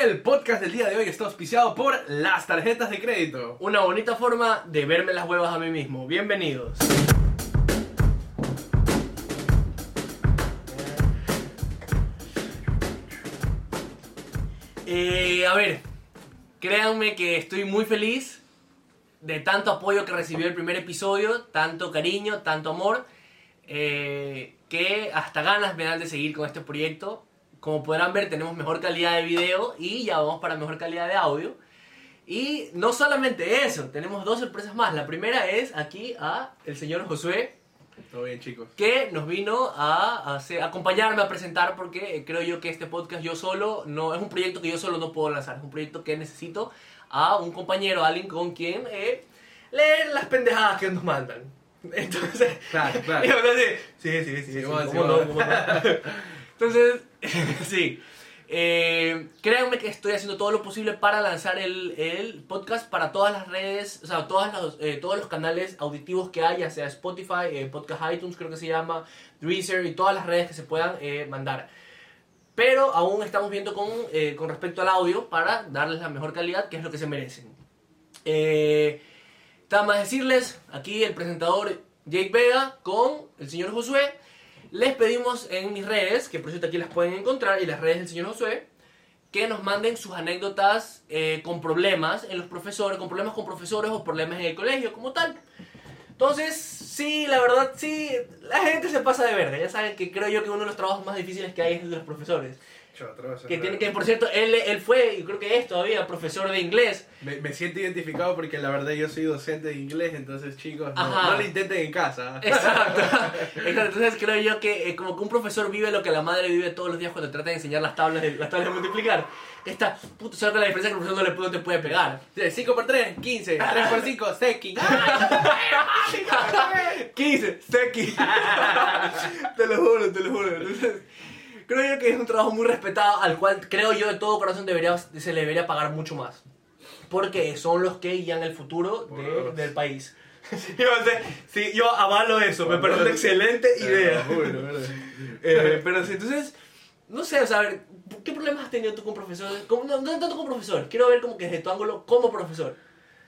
El podcast del día de hoy está auspiciado por las tarjetas de crédito. Una bonita forma de verme las huevas a mí mismo. Bienvenidos. Eh, a ver, créanme que estoy muy feliz de tanto apoyo que recibió el primer episodio, tanto cariño, tanto amor, eh, que hasta ganas me dan de seguir con este proyecto. Como podrán ver, tenemos mejor calidad de video y ya vamos para mejor calidad de audio. Y no solamente eso, tenemos dos sorpresas más. La primera es aquí a el señor Josué, Todo bien, chicos. que nos vino a, hacer- a acompañarme a presentar porque creo yo que este podcast yo solo no es un proyecto que yo solo no puedo lanzar, es un proyecto que necesito a un compañero, a alguien con quien eh, leer las pendejadas que nos mandan. Entonces, Claro, claro. y ahora sí, sí, sí, sí, sí, Sí, ¿cómo sí, no? ¿Cómo no? Entonces, sí. Eh, créanme que estoy haciendo todo lo posible para lanzar el, podcast para todas las redes, o sea, eh, todos los canales auditivos que haya, sea Spotify, eh, Podcast iTunes creo que se llama, Deezer y todas las redes que se puedan eh, mandar. Pero aún estamos viendo con, con respecto al audio para darles la mejor calidad, que es lo que se merecen. Nada más decirles, aquí el presentador Jake Vega con el señor Josué. Les pedimos en mis redes, que por cierto aquí las pueden encontrar, y las redes del señor Josué, que nos manden sus anécdotas eh, con problemas en los profesores, con problemas con profesores o problemas en el colegio como tal. Entonces, sí, la verdad, sí, la gente se pasa de verga. Ya saben que creo yo que uno de los trabajos más difíciles que hay es el de los profesores. Que tiene que, por cierto, él, él fue, y creo que es todavía, profesor de inglés. Me, me siento identificado porque la verdad yo soy docente de inglés, entonces chicos, no, no lo intenten en casa. Exacto. Entonces creo yo que eh, como que un profesor vive lo que la madre vive todos los días cuando trata de enseñar las tablas de, las tablas de multiplicar. Esta, puto, ¿sabes que la diferencia que el profesor no, le, no te puede pegar? 5 por 3, 15. 3 por 5, sequi. 15, Seki. te lo juro, te lo juro. Entonces, creo yo que es un trabajo muy respetado al cual creo yo de todo corazón debería, se le debería pagar mucho más. Porque son los que guían el futuro de- del país. Sí, sí, yo avalo eso, me parece una excelente idea. Eh, pero sí, entonces, no sé, o sea, a ver, ¿qué problemas has tenido tú con profesores? Como- no, no tanto con profesor, quiero ver como que desde tu ángulo como profesor.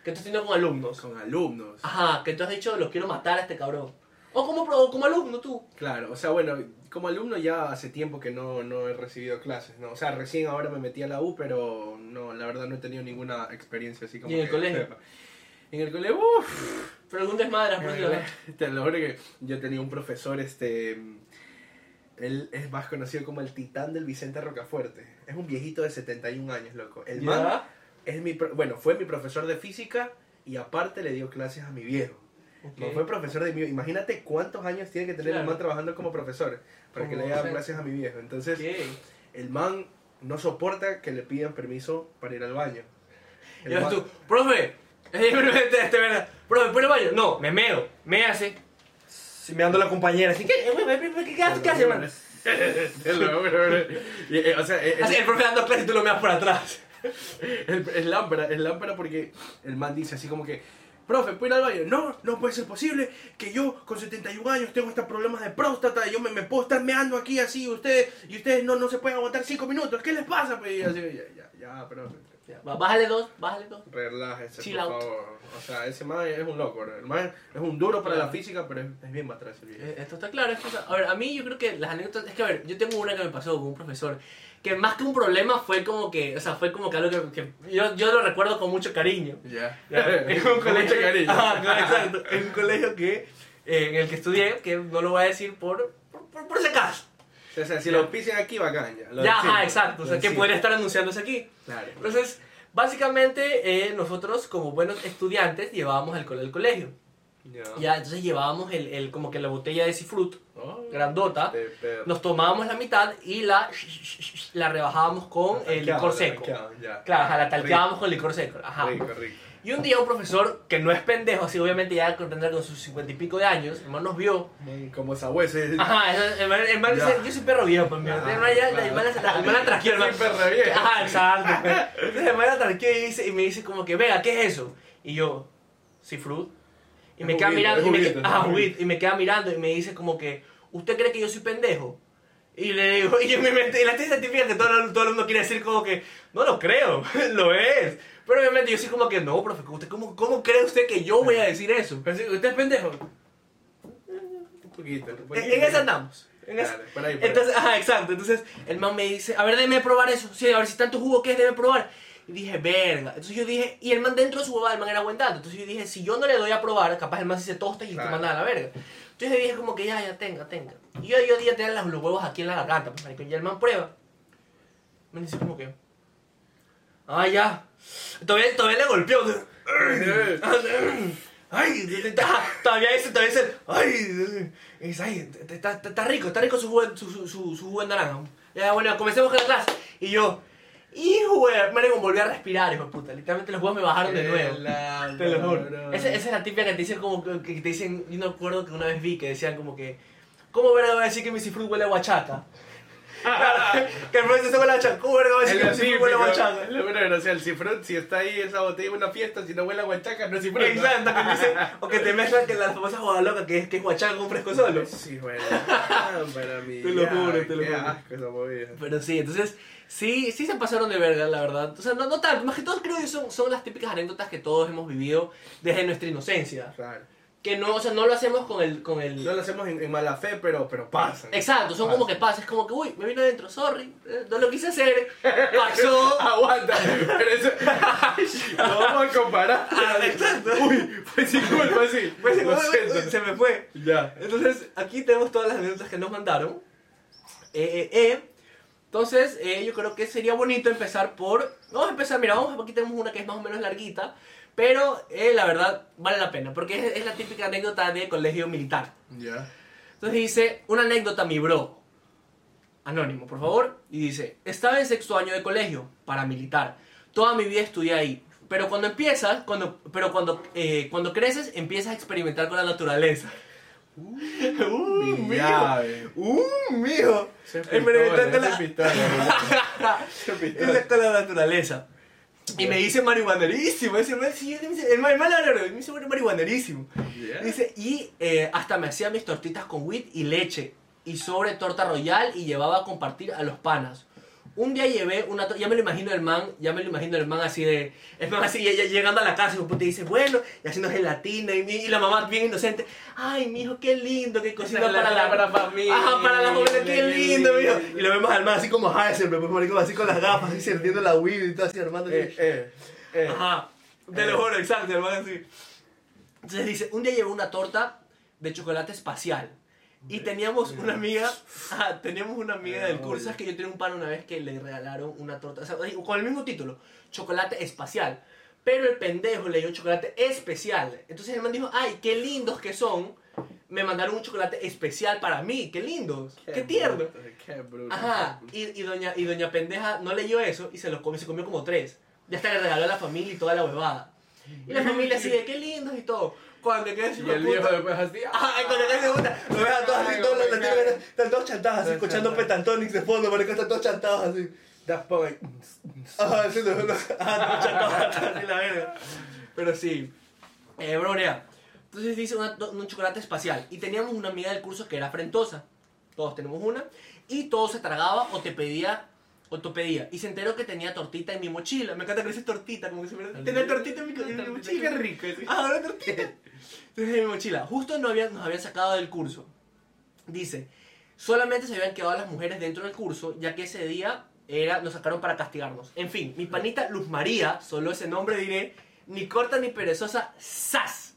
Que tú has tenido con alumnos. Con alumnos. Ajá, que tú has dicho, los quiero matar a este cabrón. O como, o como alumno tú. Claro, o sea, bueno, como alumno ya hace tiempo que no, no he recibido clases, ¿no? O sea, recién ahora me metí a la U, pero no, la verdad no he tenido ninguna experiencia así como ¿Y en el que- colegio? En el colegio, uff. Desmadre has producido. Te lo juro que yo tenía un profesor, este... Él es más conocido como el titán del Vicente Rocafuerte. Es un viejito de 71 años, loco. El man ¿Ya? es mi... Bueno, fue mi profesor de física y aparte le dio clases a mi viejo. Ok. No fue profesor de mi Imagínate cuántos años tiene que tener Claro. el man trabajando como profesor para que le haya clases a mi viejo. Entonces, Ok. el man no soporta que le pidan permiso para ir al baño. El Y man- tú, profe, este, este, verdad. profe, ¿puedo ir al baño? No, me meo, me hace. Sí, me dando la compañera, así que, eh, ¿qué, qué hace, qué. Y, eh, o sea, eh, Así, el profe dando clases y tú lo meas por atrás. Es lámpara, es lámpara porque el man dice así como que, profe, ¿puedo ir al baño? No, no puede ser posible que yo con 71 años tengo estos problemas de próstata y yo me, me puedo estar meando aquí así y ustedes, y ustedes no, no se pueden aguantar 5 minutos. ¿Qué les pasa? Pues, y así, ya, ya, ya, profe. Ya, Bájale dos, bájale dos. Relájese, Chill por out. favor. O sea, ese man es un loco. ¿no? El man es un duro para Claro. la física, pero es, es bien atrás el viejo. Eh, Esto está claro. A ver, a mí yo creo que las anécdotas. Es que, a ver, yo tengo una que me pasó con un profesor. Que más que un problema fue como que. O sea, fue como que algo que. que yo, yo lo recuerdo con mucho cariño. Ya. En un Con colegio. mucho cariño. Ajá, no, exacto. En un colegio que. eh, en el que estudié, que no lo voy a decir por. por, por, por si acaso. O sea, si lo pisen aquí, bacán ya. Lo Ya, decimos, ajá, exacto. O sea, que podría estar anunciándose aquí. Claro. Entonces, básicamente, eh, nosotros, como buenos estudiantes, llevábamos alcohol al colegio. Ya. Ya, entonces llevábamos el, el, como que la botella de Cifrut, Oh, grandota. Nos tomábamos la mitad y la, la rebajábamos con el licor seco. Claro, la talqueábamos con licor seco. Ajá. Rico, rico. Y un día un profesor, que no es pendejo, así obviamente ya tendrá con sus cincuenta y pico de años, el man nos vio. Como sabueso. Ajá, el man, el man dice, yo soy perro viejo, pues, mira. Ah, El man ya, el man el el man- Soy perro viejo. Ajá, exacto. pues. Entonces el man la tranquila y, dice- y me dice como que, venga, ¿qué es eso? Y yo, Cifrut. Y me queda mirando, y me queda mirando y me dice como que, ¿usted cree que yo soy pendejo? Y le digo, y en mi mente, y la típica típica que todo, todo el mundo quiere decir como que, no lo creo, lo es. Pero obviamente yo sí como que, no, profe, ¿usted cómo, ¿cómo cree usted que yo voy a decir eso? Pero ¿Usted es pendejo? Un poquito. un En, poquito. en esa andamos. En esa- Dale, por ahí, por ahí. Entonces, ajá, exacto. Entonces el man me dice, a ver, déjeme probar eso. Sí, a ver si tanto jugo que es, déjeme probar. Y dije, verga. Entonces yo dije, y el man dentro de su huevada, el man era dato. Entonces yo dije, si yo no le doy a probar, capaz el man se tosta y te Claro. manda a la verga. Entonces yo dije como que ya, ya, tenga, tenga. Y yo, yo día tenía los huevos aquí en la garganta, pues, marico. Y el man prueba. Me dice como que, ah, ya. Todavía, todavía le golpeó. Ay, todavía dice, todavía dice, ay, está, está- rico, está rico su jugo, su, su, naranja. Ya, bueno, comencemos con la clase. Y yo, hijo, de marico, volví a respirar, hijo de puta. Literalmente los huevos me bajaron de nuevo. La- Te lo juro. Esa, esa es la típica que te dicen como que, que te dicen, yo no acuerdo que una vez vi que decían como que, ¿cómo verga va a decir que mi cifrut huele a huachaca? que el profesor se huele a huachaca, ¿cómo verga va a Es decir que mi cifrut huele a? Es lo bueno, o sea, el cifrón, si está ahí esa botella en una fiesta, si no huele a guachaca, no es cifrón. ¿no? Exacto, que dicen, o que te mezclan que la famosa joda loca que es, que es huachaca con fresco solo. Sí, bueno. Ah, para mí. Te lo juro, te lo juro. asco esa movida. Pero sí, entonces, sí, sí se pasaron de verga, la verdad. O sea, no, no tanto, más que todo creo que son, son las típicas anécdotas que todos hemos vivido desde nuestra inocencia. Claro. Que no, o sea, no lo hacemos con el... Con el... No lo hacemos en, en mala fe, pero, pero pasa. Exacto, son como que pasa, es como que, uy, me vino adentro, sorry, eh, no lo quise hacer, pasó. Aguanta, pero eso. Lo vamos a comparar. Ah, exacto. Uy, fue sin culpa, sí. Pues, Lo siento. uy, se me fue. Ya. Entonces, aquí tenemos todas las anécdotas que nos mandaron. Eh, eh, eh. Entonces, eh, yo creo que sería bonito empezar por... Vamos a empezar, mira, vamos, aquí tenemos una que es más o menos larguita, pero eh, la verdad vale la pena, porque es, es la típica anécdota de colegio militar. Ya. Entonces dice, una anécdota, mi bro. Anónimo, por favor. Y dice, estaba en sexto año de colegio, paramilitar. Toda mi vida estudié ahí. Pero cuando empiezas, cuando, pero cuando, eh, cuando creces, empiezas a experimentar con la naturaleza. Uh, Mi mijo. llave. Uh, mijo. Es Experimentar pistola, ese la- es pistola. Es. Esa con la naturaleza. Y me dice marihuanerísimo. Ese man, sí, el verdad, me dice marihuanerísimo. Ya. Dice, y eh, hasta me hacía mis tortitas con wheat y leche. Y sobre torta royal y llevaba a compartir a los panas. Un día llevé una torta, ya me lo imagino el man, ya me lo imagino el man así de, el man así llegando a la casa y te dice, bueno, y haciendo gelatina y, y la mamá bien inocente, ay, mijo, qué lindo, qué cocina es la para la, palabra familia, Ajá, para la familia, qué lindo, mijo. Y lo vemos al man así como Heisenberg, pues marico, así con las gafas, así sirviendo la weed y todo así armando. Eh, eh, eh. Ajá, te lo Eh. juro, exacto, el man así. Entonces dice, un día llevé una torta de chocolate espacial. Y teníamos una amiga, ajá, teníamos una amiga del curso, es que yo tenía un pan una vez que le regalaron una torta, o sea, con el mismo título, chocolate espacial. Pero el pendejo le dio chocolate especial. Entonces el man dijo, ay, qué lindos que son. Me mandaron un chocolate especial para mí, qué lindos, qué, tierno. bruto, Qué bruto. Ajá, y, y doña, y doña pendeja no leyó eso y se los comió, se comió como tres. Ya hasta le regaló a la familia y toda la huevada. Y la familia así de qué lindos y todo. Cuando queda así, Y el viejo después así. Y cuando queda así, puta, lo ves a todos así, todos los latinos están todos chantados así, escuchando. Pentatonix de fondo, porque están todos chantados así. Daft Punk. Ajá, sí, ajá, todos chantados así la verga. Pero sí, eh, brorea. Entonces dice una- un chocolate espacial. Y teníamos una amiga del curso que era frentosa. Todos tenemos una. Y todo se tragaba o te pedía o te pedía. Y se enteró que tenía tortita en mi mochila. Me encanta que dice tortita, como que se me... Tenía tortita en mi, en mi mochila. Qué rico. Ah, una tortita. Entonces en mi mochila. Justo no había, nos habían sacado del curso. Dice, solamente se habían quedado las mujeres dentro del curso, ya que ese día era, nos sacaron para castigarnos. En fin, mi panita Luz María, solo ese nombre diré, ni corta ni perezosa, ¡zas!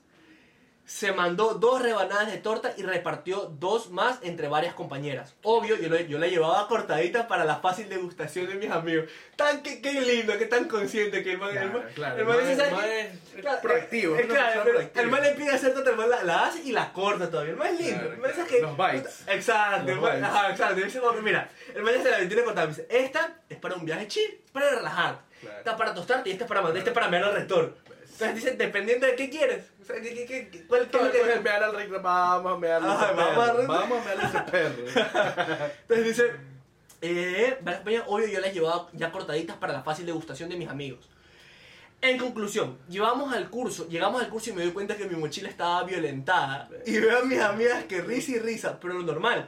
Se mandó dos rebanadas de torta y repartió dos más entre varias compañeras. Obvio, yo, lo- yo la llevaba cortadita para la fácil degustación de mis amigos. Tan que, qué lindo, que tan consciente que el man, el Claro, man- claro. el man el ¿sabes man qué? es- es Claro, proactivo. eh, es claro, proactiva. el man le pide hacer torta, el man la, la hace y la corta todavía. El man es lindo. El man dice que- Los bites. Exacto, el Los man, bites. ajá, exacto. Mira, el man se la tiene contada. Me dice, esta es para un viaje chill, para relajar. Claro. Esta para tostarte y esta es para mandar, este es para mirar al rector. Entonces dice, dependiendo de qué quieres. O sea, ¿qué, qué, qué, cuál, qué que- vean al recto, vamos a mearle Ajá, ese vamos a perro. Vamos a ese perro. Entonces dice, eh, varias compañías, obvio yo las llevaba ya cortaditas para la fácil degustación de mis amigos. En conclusión, llevamos al curso, llegamos al curso y me doy cuenta que mi mochila estaba violentada. Y veo a mis amigas que risa y risa, pero lo normal.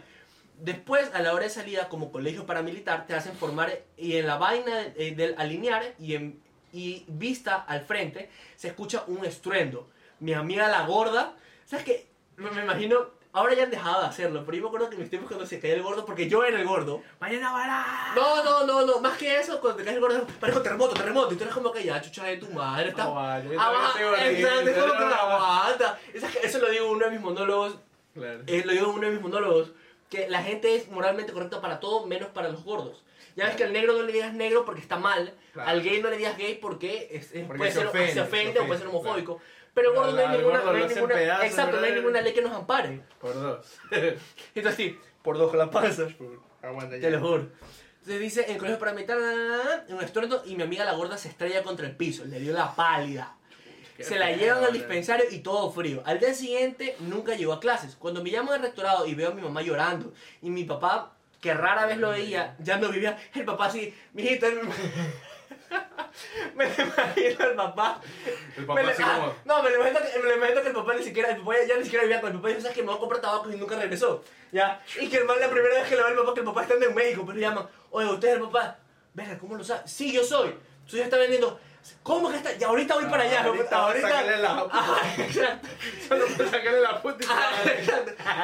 Después, a la hora de salida, como colegio paramilitar, te hacen formar y en la vaina eh, del alinear y, en, y vista al frente se escucha un estruendo. Mi amiga la gorda, ¿sabes qué? Me, me imagino, ahora ya han dejado de hacerlo, pero yo me acuerdo que en mis tiempos cuando se caía el gordo, porque yo era el gordo. ¡Mañana vará! No, no, no, no, más que eso, cuando te caes el gordo, parece terremoto, terremoto, y tú eres como que ya, chucha de tu madre, está... Aguanta, Ah, aguanta. Eso, eso lo digo en uno de mis monólogos Claro. eh, lo digo en uno de mis monólogos, que la gente es moralmente correcta para todo, menos para los gordos. Ya ves que al negro no le digas negro porque está mal, Claro. al gay no le digas gay porque, es- es- Porque puede se ser, ofende, se ofende se o puede ser ofende, homofóbico. Pero el gordo no hay ninguna, no hay ninguna- pedazos, exacto, no hay ninguna ley que nos ampare. Por dos. Entonces sí, por dos con la panza. Aguanta ya. Te lo juro. Entonces dice, en colegio na, na, en un estruendo, y mi amiga la gorda se estrella contra el piso, le dio la pálida. Qué Se la llevan al dispensario y todo frío. Al día siguiente nunca llegó a clases. Cuando me llamo al rectorado y veo a mi mamá llorando y mi papá, que rara vez lo veía, ya no vivía, el papá así, mijito, el- me lo imagino al papá. El papá Me así ah, como... No, me lo, imagino que, me lo imagino que el papá ni siquiera, el papá ya, ya ni siquiera vivía con el papá. Dijo, ¿sabes que Me voy a comprar tabaco y nunca regresó. Ya. Y que el man la primera vez que lo ve el papá, que el papá está en México, pero le llaman, oye, usted es el papá. Verga, ¿cómo lo sabe? Sí, yo soy. Su hija está vendiendo. ¿Cómo que está? Ya ahorita voy para allá. Ah, ahorita va a sacarle la- exacto. Solo por sacarle la puta.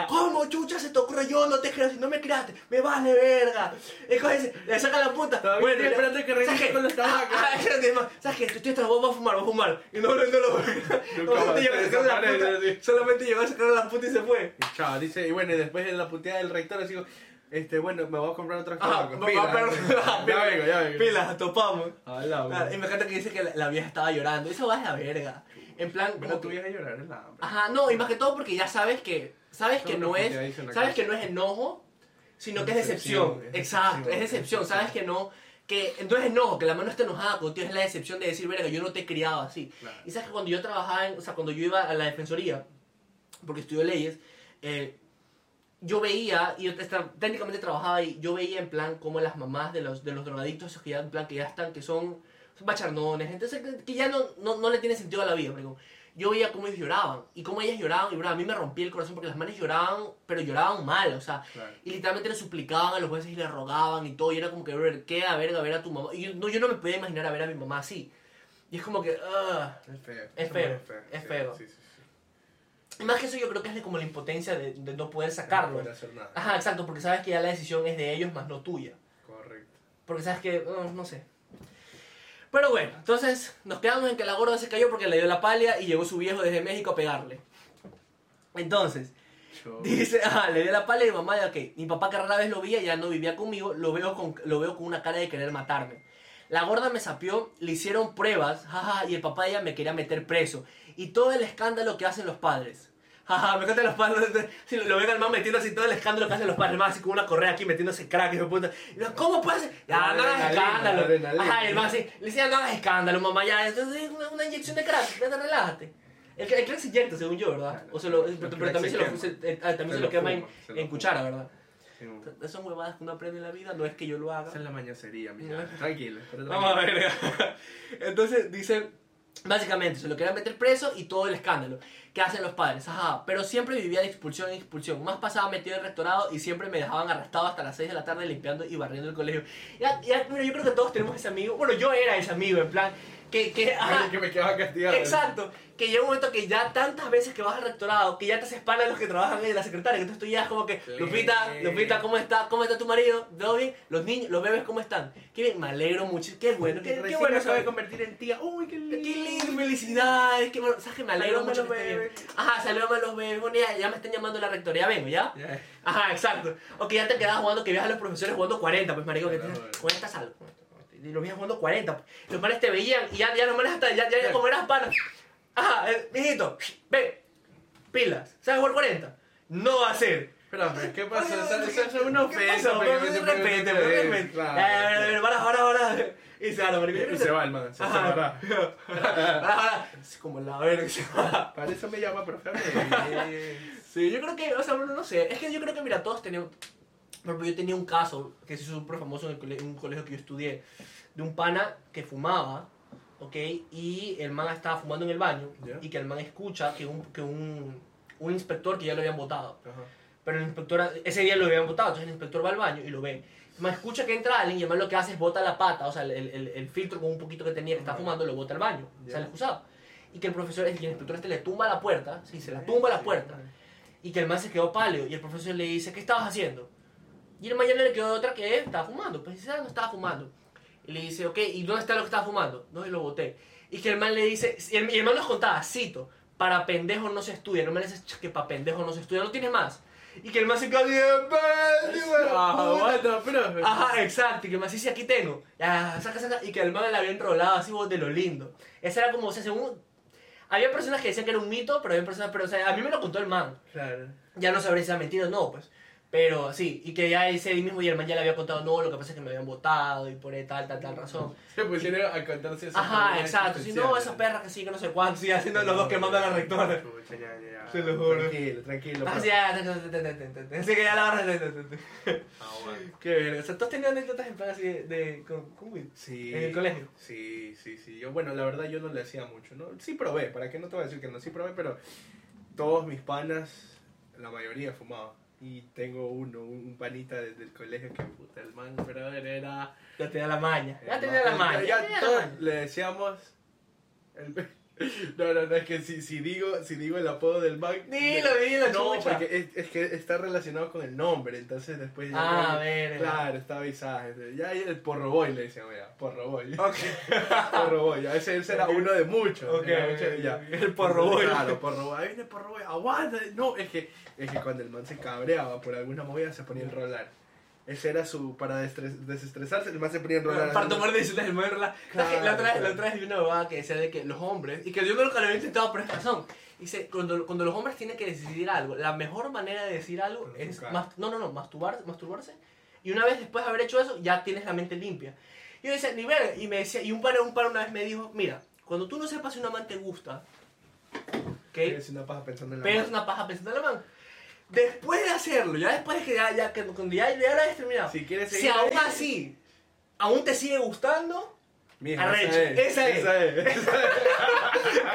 ¿Cómo chucha se te ocurre yo? No te creas, si no me creaste, me vale verga. Entonces, le saca la puta. Todavía estoy esperando que regrese con los tabacos. Ma, ¿Sabes qué? Estoy vos, vas a fumar, vas a fumar. Y no, no, no lo Solamente llegó a sacarle la puta. Solamente llegó a sacarle la puta y se fue. Chao, dice, y bueno, y después en la puteada del rector, así, este, bueno, me voy a comprar otros Ajá, tabacos. va- Pilas. va- pero- Ya vengo, ya vengo. Pilas, topamos. Hola, Claro, y me encanta que dice que la, la vieja estaba llorando. Eso va a la verga. En plan, Bueno, como tú que- a llorar en la hambre. Ajá, no, y más que todo porque ya sabes que sabes que no es sabes cosa. que no es enojo, sino que es Decepción, decepción. es Exacto, decepción, es decepción, es sabes que no que no es enojo, que la mano está enojada contigo, es la decepción de decir, verga, yo no te he criado así. Claro. Y sabes que cuando yo trabajaba, en, o sea, cuando yo iba a la defensoría, porque estudio leyes, eh, yo veía, y yo técnicamente trabajaba ahí, yo veía en plan como las mamás de los, de los drogadictos, esos que ya en plan que ya están, que son, bacharnones, entonces que, que ya no, no, no le tiene sentido a la vida, marico. Yo veía cómo ellos lloraban, y cómo ellas lloraban, y bro, a mí me rompía el corazón porque las manes lloraban, pero lloraban mal, o sea, Claro. y literalmente le suplicaban a los jueces y le rogaban y todo, y era como que, bro, qué a verga ver a tu mamá, y yo no, yo no me podía imaginar a ver a mi mamá así, y es como que, ah, Es feo. Es feo, es sí, feo. Sí, sí, sí. Más que eso yo creo que es como la impotencia de, de no poder sacarlo. No puede hacer nada. Ajá, exacto, porque sabes que ya la decisión es de ellos más no tuya. Correcto. Porque sabes que, no sé. Pero bueno, entonces nos quedamos en que la gorda se cayó porque le dio la palia y llegó su viejo desde México a pegarle. Entonces, Yo- dice, ah, le dio la palia y mi mamá, ok, mi papá que rara vez lo veía, ya no vivía conmigo, lo veo con, lo veo con una cara de querer matarme. La gorda me sapió, le hicieron pruebas, jaja, y el papá de ella me quería meter preso. Y todo el escándalo que hacen los padres. Jaja, me encantan los padres. Si lo ven al man metiendo así todo el escándalo que hacen los padres, más así con una correa aquí metiéndose crack, hijo de puta. Y yo, ¿Cómo puede ser? Ya, no hagas escándalo. adrenalina. Ajá, y el man así, le decía, no hagas escándalo, mamá, ya, esto es una, una inyección de crack, vete, relájate. El, el crack se inyecta, según yo, ¿verdad? O se lo, El pero, también se, lo, se- eh, también Se lo quema en, cuchara, ¿verdad? Sí, Esas huevadas que uno aprende en la vida, no es que yo lo haga. Esa es la mañosería, mi No. chavo. Tranquilo. Vamos a ver. Entonces dice, básicamente, se lo querían meter preso y todo el escándalo que hacen los padres. Ajá, pero siempre vivía de expulsión en expulsión. Más pasaba metido en el rectorado y siempre me dejaban arrestado hasta las 6 de la tarde limpiando y barriendo el colegio. Ya, ya, mira, yo creo que todos tenemos ese amigo. Bueno, yo era ese amigo, en plan, que, que, ajá, que me quedaba castigado. Exacto, que llega un momento que ya tantas veces que vas al rectorado, que ya te haces pana los que trabajan en la secretaria, que entonces tú ya es como que. Lupita, Lupita, ¿cómo está? ¿Cómo está tu marido? ¿Todo bien? Los niños, los bebés, ¿cómo están? Qué bien, me alegro mucho, qué bueno, qué, qué bueno acabo de saber. convertir en tía. Uy, qué Qué lindo. lindo, felicidades, qué bueno, sabes que me alegro mucho a los que bien. Ajá, saludame a los bebés, bueno, ya, ya me están llamando a la rectoría, vengo, ¿ya? Ajá, exacto. O que ya te quedas jugando, que veas a los profesores jugando 40, pues marico, que bueno. esta sal. Y los veías jugando 40. pues. Los manes te veían y ya, ya los manes hasta, ya, ya, ya como eras. Ajá, eh, mijito, ven, pilas, ¿sabes jugar 40? No va a ser. Pero, pero, ¿qué pasa? Esa, es una ¿Qué ofensa. pasó? Pero de repente, de repente. Ahora, ahora, ahora. Y se va, marico. Y se va el man. Se va. Ahora. Es como la verga. Para eso me llama, profe. Sí, yo creo que, o sea, bueno, no sé, es que yo creo que, mira, todos tenemos, por ejemplo, yo tenía un caso que se hizo súper famoso en, el en un colegio que yo estudié, de un pana que fumaba, ¿ok? Y el man estaba fumando en el baño, Ya. y que el man escucha que un, que un, un inspector que ya lo habían votado, Ajá. Pero el inspector, ese día lo habían votado, entonces el inspector va al baño y lo ve. Me escucha que entra alguien y además lo que hace es bota la pata, o sea, el, el, el filtro con un poquito que tenía que está fumando lo bota al baño, Ya. sale excusado. Y que el profesor, el inspector este le tumba la puerta, sí, se la tumba la puerta. Y que el man se quedó pálido y el profesor le dice, ¿qué estabas haciendo? Y el man ya no le quedó otra que estaba fumando. Pues dice, ah, no estaba fumando. Y le dice, ok, ¿y dónde está lo que estaba fumando? No, y lo boté. Y que el man le dice, y el, y el man nos contaba, cito, para pendejos no se estudia. No me dices que para pendejos no se estudia, no tienes más. Y que el man se quedó así, Ah, bueno, profe. Ajá, exacto, y que el man dice, aquí tengo. Ya, saca, saca. Y que el man le había enrolado así de lo lindo. Esa era como, o sea, según... Había personas que decían que era un mito, pero había personas, pero o sea, a mí me lo contó el man. Claro. Ya no sabré si era mentira o no, pues. Pero sí, y que ya ese mismo y el man ya le había contado, no, lo que pasa es que me habían votado y por tal, tal, tal razón. Se pusieron a contarse eso. Ajá, exacto. Si no, esa perra que sí, que no sé cuánto, sí, haciendo los dos quemando a la rectora. Pucha, ya, ya, ya. Se lo juro. Tranquilo, tranquilo. Ah, profe. sí, ya, Así que ya la barra. Ah, bueno. Qué verga. O sea, tú has tenido anécdotas en plan así de? Sí. En el colegio. Sí, sí, sí. Yo, bueno, la verdad yo no le hacía mucho, ¿no? Sí probé, ¿para qué no te voy a decir que no? Sí probé, pero todos mis panas, la mayoría fumaban. Y tengo uno, un un panita desde el colegio que puta, el man, pero era... Ya te da la maña. Ya te el da la maña. Ya, Ya te da la todos maña. le decíamos... el- No, no, no, es que si, si, digo, si digo el apodo del man... Dilo, dilo, No, chucha. porque es, es que está relacionado con el nombre, entonces después... ya Ah, como- verga. Claro, está avisado. Ya el porro boy le decíamos ya, porro boy. Ok. Porro boy, ya, ese, ese era uno de muchos. Ok, era ok, mucho- ok. ya. El porro boy. Claro, porro boy. Ahí viene porro boy, aguanta. No, es que, es que cuando el man se cabreaba por alguna movida se ponía a enrolar. Ese era su, para desestresarse, el man se ponía a enrolar. Para tomar decisiones del mundo. La, Claro, la, otra, vez- la otra vez vi una bobada que decía de que los hombres, y que yo nunca lo había intentado por esta razón, dice, cuando, cuando los hombres tienen que decidir algo, la mejor manera de decir algo es, mas- no, no, no, masturbar, masturbarse, y una vez después de haber hecho eso, ya tienes la mente limpia. Y yo decía, ni ver, y me decía, y un par, un par una vez me dijo, mira, cuando tú no sepas si una man te gusta, ¿ok? Es una paja pensando en la mano. una paja pensando en la man. Después de hacerlo, ya después de que ya, ya, que, cuando ya, ya lo hayas terminado, Si quieres si seguir aún ahí- así, aún te sigue gustando, Mija, Arrecho, esa es. esa es. Esa es.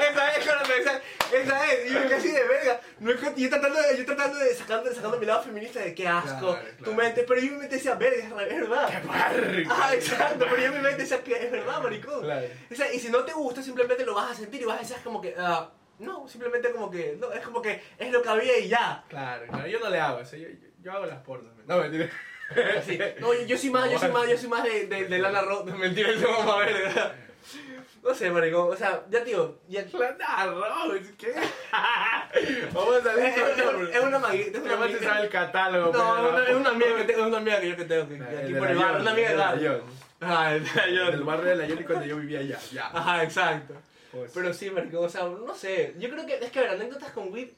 esa es, Jonathan, esa, esa es, y yo casi de verga, no es yo tratando de, yo tratando de sacando, sacando mi lado feminista de qué asco, Claro, tu claro. mente, pero yo mi mente decía, verga, es verdad. Barrico. Ah, exacto, pero yo mi mente decía que es verdad, maricón. Claro. O sea, y si no te gusta, simplemente lo vas a sentir y vas a decir, como que, ah, no, simplemente como que, no, es como que es lo que había y ya. Claro, claro, yo no le hago eso, yo, yo, yo hago las pornos. No, mentira. Así. No, yo, yo soy más, yo soy más, yo soy más de, de, de Lana Rhodes, mentira, yo vamos a ver, ¿verdad? No sé, maricón, o sea, ya tío, ya... Lana Rhodes, ¿qué? Vamos a salir Es, es- una amiguita, es una amiguita. sabe el catálogo. No, no, es una amiga que tengo, es una amiga que yo que tengo, que, El aquí por el barrio, Yoli, una amiga de el la. Ajá, el de la. Del barrio de la Yoli cuando yo vivía allá, ya. Ajá, exacto. Pues, Pero sí, maricón, o sea, no sé, yo creo que, es que a ver, anécdotas con weed,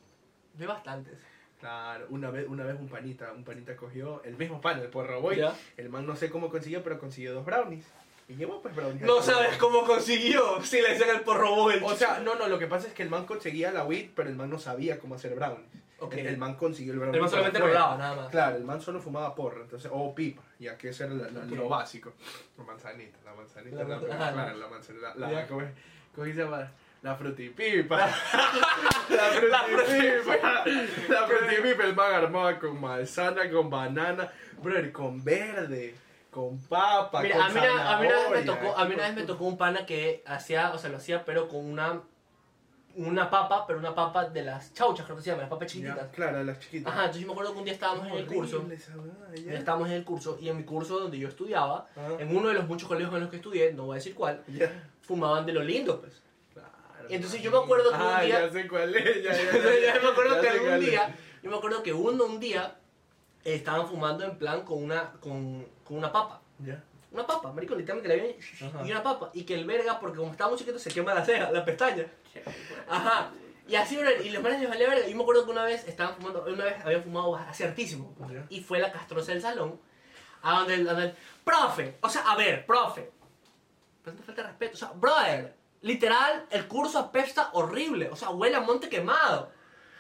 de bastantes. Claro, una vez, una vez un panita, un panita cogió el mismo pan, el porro boy. Ya. El man no sé cómo consiguió, pero consiguió dos brownies. Y llevó pues brownies. No sabes cómo consiguió, si le decían el porro boy. O sea, no, no, lo que pasa es que el man conseguía la weed, pero el man no sabía cómo hacer brownies. Ok. El, el man consiguió el brownie. el man solamente rolaba, nada más. Claro, el man solo fumaba porra, entonces, o pipa, ya que eso era la- la- Ok. lo básico. La manzanita, la manzanita, La la, la- manzanita, la, ¿cómo, es? ¿Cómo se llama? La frutipipa. la frutipipa. La frutipipa, el man armaba con manzana, con banana, brother, con verde, con papa, Mira, con a mí, una- a mí una vez me tocó, a mí una vez me tocó un pana que hacía, o sea, lo hacía pero con una una papa, pero una papa de las chauchas, creo que se llama, las papas Ya, chiquititas. Claro, las chiquitas. Ajá, entonces yo me acuerdo que un día estábamos en el curso, ya. estábamos en el curso y en mi curso donde yo estudiaba, Ajá. en uno de los muchos colegios en los que estudié, no voy a decir cuál, Ya. fumaban de lo lindo, pues. Claro, Entonces yo me acuerdo que un ah, día- ya sé cuál es, ya, ya, ya, yo me acuerdo ya que es. día, yo me acuerdo que uno un día estaban fumando en plan con una con, con una papa. Ya. Una papa, marico, literalmente la Ajá. y una papa. Y que el verga, porque como estaba muy chiquito, se quema la ceja, la pestaña. Ajá. Y así, bro, y los manes les valía verga. Yo me acuerdo que una vez estaban fumando, una vez habían fumado así hartísimo. Y fue la castrosa del salón, a donde el, donde el- profe, o sea, a ver, profe. Pero no falta de respeto, o sea, brother, literal, el curso apesta horrible, o sea, huele a monte quemado.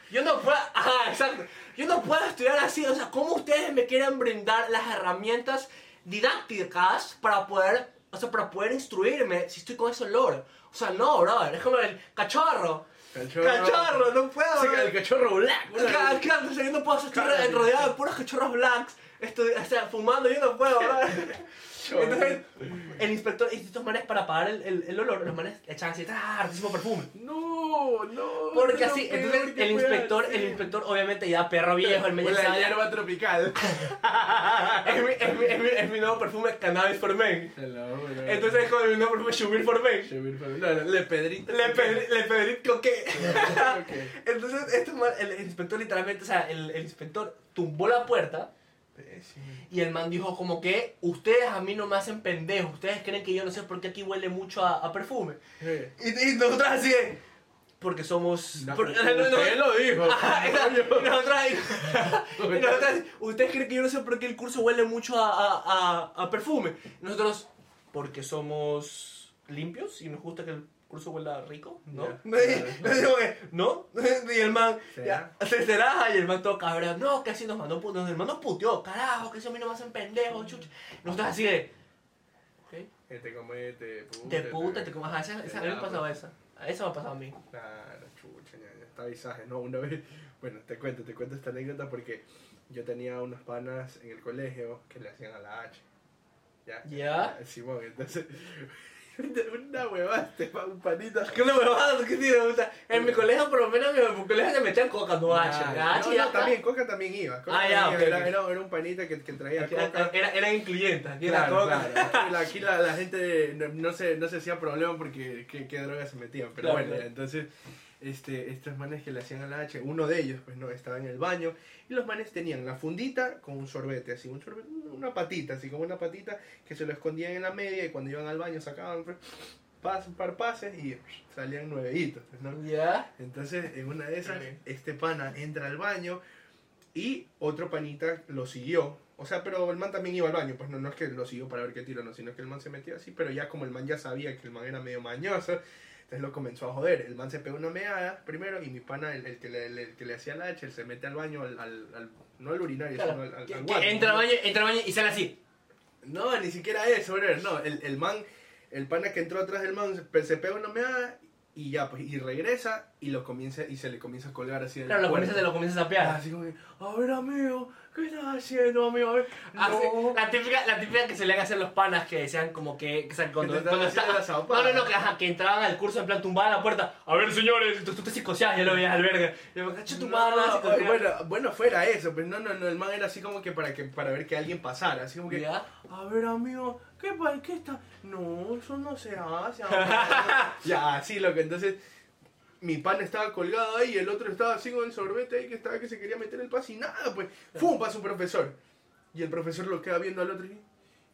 Yo no puedo, ajá, exacto. Yo no puedo estudiar así, o sea, ¿cómo ustedes me quieren brindar las herramientas didácticas para poder, o sea, para poder instruirme si estoy con ese olor? O sea, no, brother, es como el cachorro. Cachorro. Cachorro, no puedo. Sí, el cachorro black. Claro, claro, o sea, yo no puedo estar rodeado de puros cachorros blacks. Estoy, o sea, fumando, yo no puedo, ¿verdad? Entonces, el inspector, y estos manes para apagar el, el, el olor, los manes echan así, ¡ah! hartísimo perfume. No, no. Porque así, entonces el inspector, el inspector obviamente ya perro viejo, el medio Huele a sabe, hierba tropical. es, mi, es, mi, es, mi, es mi nuevo perfume Cannabis for Men. Entonces, es como mi nuevo perfume Shubir for Men. no, no, le pedrito. Le, pedí, le pedí coque. Entonces este man- el inspector literalmente, o sea, el, el inspector tumbó la puerta Pésimo. y el man dijo como que ustedes a mí no me hacen pendejo, ustedes creen que yo no sé por qué aquí huele mucho a, a perfume. Y, y nosotros así porque somos... No, por- usted no, no, lo dijo. Ajá, y ustedes creen que yo no sé por qué el curso huele mucho a, a, a, a perfume. Nosotros, porque somos limpios y nos gusta que el curso huela rico, ¿no? Ya, Y claro. yo digo que, ¿No? Y el man, ¿Será? ya, se será, y el man todo cabrón, no, que así nos mandó, nos, el man nos puteó, carajo, que eso a mí no me hacen pendejo, chucha. Nosotros así de, ok, Este comete, puta. de puta, te comas, esa, esa, a mí me pasaba esa, a eso me ha pasado a mí. Claro, chucha, ya, ya está visaje. No, una vez, bueno, te cuento, te cuento esta anécdota porque yo tenía unos panas en el colegio que le hacían a la H. ¿Ya? ¿Ya? Simón, entonces, una huevada, este un panita. ¿Qué me vas ¿Qué tiene? En mi colegio, por lo menos, en mi colegio se metían coca, no H. Ah, no, no, también, Coca también iba. Coca Ah, ya, también ok, era, ok. era, era un panita que, que traía Aquí- Coca. Era, eran incluyentes. Aquí era Claro, coca. claro. Aquí, la, aquí la, la gente no, no se, no se hacía problema porque qué, qué drogas se metían. Pero Claro, bueno, entonces este, estos manes que le hacían a la H, uno de ellos pues no estaba en el baño y los manes tenían la fundita con un sorbete, así, un sorbete, una patita, así como una patita que se lo escondían en la media y cuando iban al baño sacaban pues, pas, un par pases y salían nuevecitos. pues, ¿no? ¿Ya? Entonces, en una de esas, este pana entra al baño y otro panita lo siguió. O sea, pero el man también iba al baño, pues no, no es que lo siguió para ver qué tiro, no, sino que el man se metió así, pero ya como el man ya sabía que el man era medio mañoso, entonces lo comenzó a joder. El man se pegó una meada primero y mi pana, el, el que, le, el, el que le hacía la H, él se mete al baño, al, al, al- no al urinario, Claro. sino al, al, al entra al baño, entra al baño y sale así. No, ni siquiera eso, brother. No, el, el man, el pana que entró atrás del man se, se pega una meada y ya, pues, y regresa y lo comienza, y se le comienza a colgar así Claro, lo comienzas, cuerpo. lo comienzas a pear. Así como que, a ver, amigo, ¿qué estás haciendo, amigo? A ver, Así, no. la, típica, la típica que se le hacer los panas que decían como que, o sea, cuando, cuando está- no, no, no, que, ajá, que entraban al curso en plan tumbaban la puerta, a ver señores, tú, tú te psicoseas, ya lo veías al verga, y yo me cacho tu No, mano, no, psicoseas. bueno, bueno, fuera eso, pero no, no, no, el man era así como que para que para ver que alguien pasara, así como que, ¿Ya? a ver, amigo, ¿qué qué está? No, eso no se hace. amigo". ya, así lo que entonces mi pan estaba colgado ahí y el otro estaba así con el sorbete ahí que estaba que se quería meter el pase y nada, pues, ¡fum! pasa un profesor. Y el profesor lo queda viendo al otro y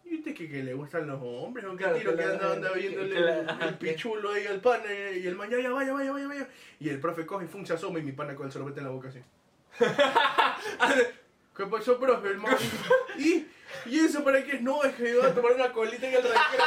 ¿Y usted que, que le gustan los hombres? ¿O qué Claro, tiro que que anda, anda viéndole el, pichulo ahí al pan eh, y el man, ya, ya, vaya, vaya, vaya, vaya. Y el profe coge y fum, se asoma y mi pana con el sorbete en la boca así. ¿Qué pasó, profe? El man, ¿Y? ¿Y eso para qué? No, es que iba a tomar una colita en el recreo.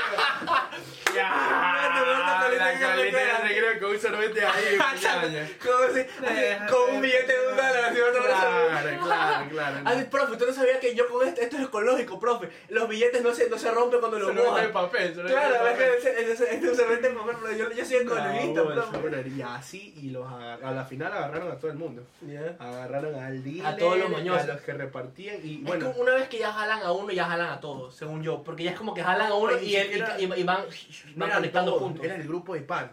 ya, una colita en el la colita en recreo. el recreo con un sorbete ahí. así, con un billete de un dólar, así, Claro, claro, claro. Ay, profe, usted no sabía que yo con este, esto es ecológico, profe. Los billetes no se, no se rompen cuando los Sorbete de mojan. papel. Claro, es que este es sorbete de papel, pero yo, yo soy ecologista, No, profe. Y así, y los a la final agarraron a todo el mundo. Agarraron al dealer, A todos los mañosos. a los que repartían y Es bueno, que una vez que ya jalan a uno, ya jalan a todos, según yo. Porque ya es como que jalan a uno y, y, y- y van, no van conectando puntos. era el grupo de panas.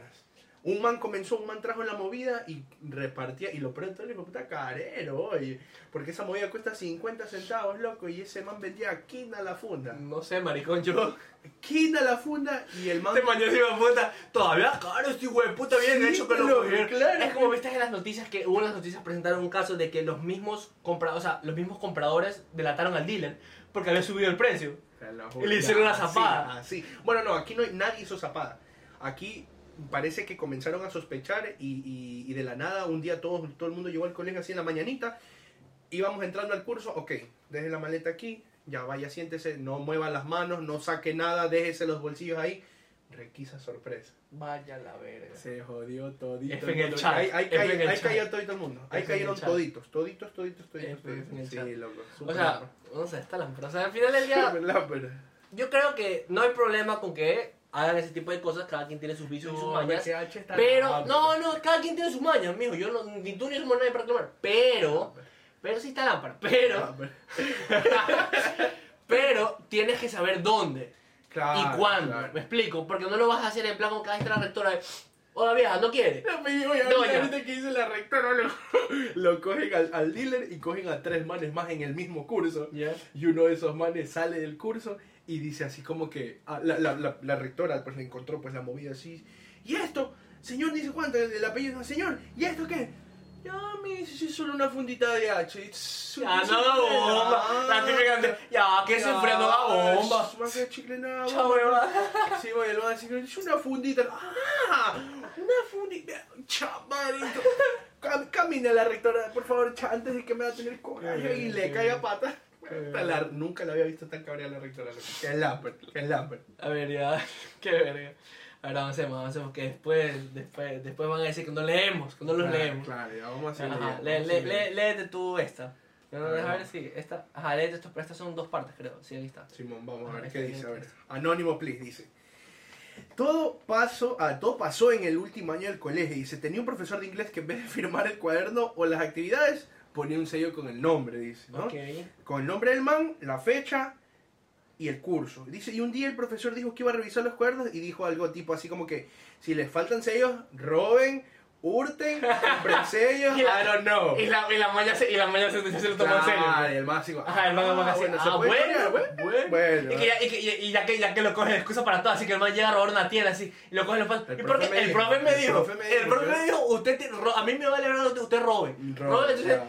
Un man comenzó, un man trajo la movida y repartía, y lo pronto le dijo, puta carero, oye, porque esa movida cuesta 50 centavos, loco, y ese man vendía quina la funda. No sé, maricón, yo. Quina la funda, y el man... Este hijo de puta, todavía caro este de puta bien Sí, hecho que lo claro. Es como viste en las noticias que hubo en las noticias presentaron un caso de que los mismos compradores, o sea, los mismos compradores delataron al dealer porque había subido el precio. Y le hicieron la zapada. Así. Bueno, no, aquí no hay, nadie hizo zapada. Aquí parece que comenzaron a sospechar y, y- y de la nada un día todo, todo el mundo llegó al colegio así en la mañanita. Íbamos entrando al curso, ok, deje la maleta aquí, ya vaya, siéntese, no mueva las manos, no saque nada, déjese los bolsillos ahí. Requisa sorpresa. Vaya la verga. Se jodió todito. F en el chat, Ahí, ahí, cayó- ahí todito el mundo. Ahí F cayeron toditos, toditos, toditos, toditos. F en el toditos. chat. Sí, loco. O sea, no sé, está lámpara. O sea, al final del día, yo creo que no hay problema con que hagan ese tipo de cosas, cada quien tiene sus vicios y sus mañas. Está Pero, no, no, cada quien tiene sus mañas, mijo. Yo no, ni tú ni somos nadie para reclamar. Pero, pero sí está lámpara. Pero, pero tienes que saber dónde Claro, y cuándo. claro. Me explico, porque no lo vas a hacer en plan con cada vez la rectora de, hola vieja, no quiere. No, ahorita, ahorita que dice la rectora, lo, lo cogen al, al dealer y cogen a tres manes más en el mismo curso. Y uno de esos manes sale del curso y dice así como que ah, la, la, la, la rectora pues le encontró pues la movida así. ¿Y esto? Señor dice cuánto, el, el apellido, señor, ¿y esto qué? Ya me dice, sí, solo una fundita de H. Ya, no la bomba. ah, La típica ya, que enfriando la bomba. Más que chicle nada. Chao. Sí, va a decir, es una fundita. ¡Ah! Una fundita. Chamarito. Cam- Camina la rectora, por favor, antes de que me va a tener coraje y le caiga pata. La- nunca la había visto tan cabreada la rectora. Que es Lambert, que es Lambert. A ver, ya, qué verga. Ahora avancemos, avancemos, que después, después, después van a decir que no leemos, que no los Claro, leemos. Claro, ya vamos a hacer. Ajá, lee, lee, lee- léete tú esta. No, A ver, si esta. Ajá, léete esto, pero estas son dos partes, creo. Sí, ahí está. Simón, vamos a ver qué dice. A ver. Anónimo, please, dice. Todo pasó, ah, todo pasó en el último año del colegio. Dice, tenía un profesor de inglés que en vez de firmar el cuaderno o las actividades, ponía un sello con el nombre, dice. ¿no? Con el nombre del man, la fecha y el curso. Dice, y un día el profesor dijo que iba a revisar los cuadernos y dijo algo tipo así como que, si les faltan sellos, roben, hurten, compren sellos, Y la- I don't know. Y la, y la maña se, y la maña se, se lo tomó en serio. Y el como, Ajá, el como que así, bueno, ¿se ah, bueno, bueno. Bueno, Y, que ya, y, que, y ya que ya que lo coge de excusa para todo, así que el man llega a robar una tienda así, y lo coge y lo pasa. El ¿Y profe por qué? me El dijo, profe me el dijo, profe me el dijo, profe me dijo, usted, a mí me vale verdad que usted robe. Robe, Robe, entonces,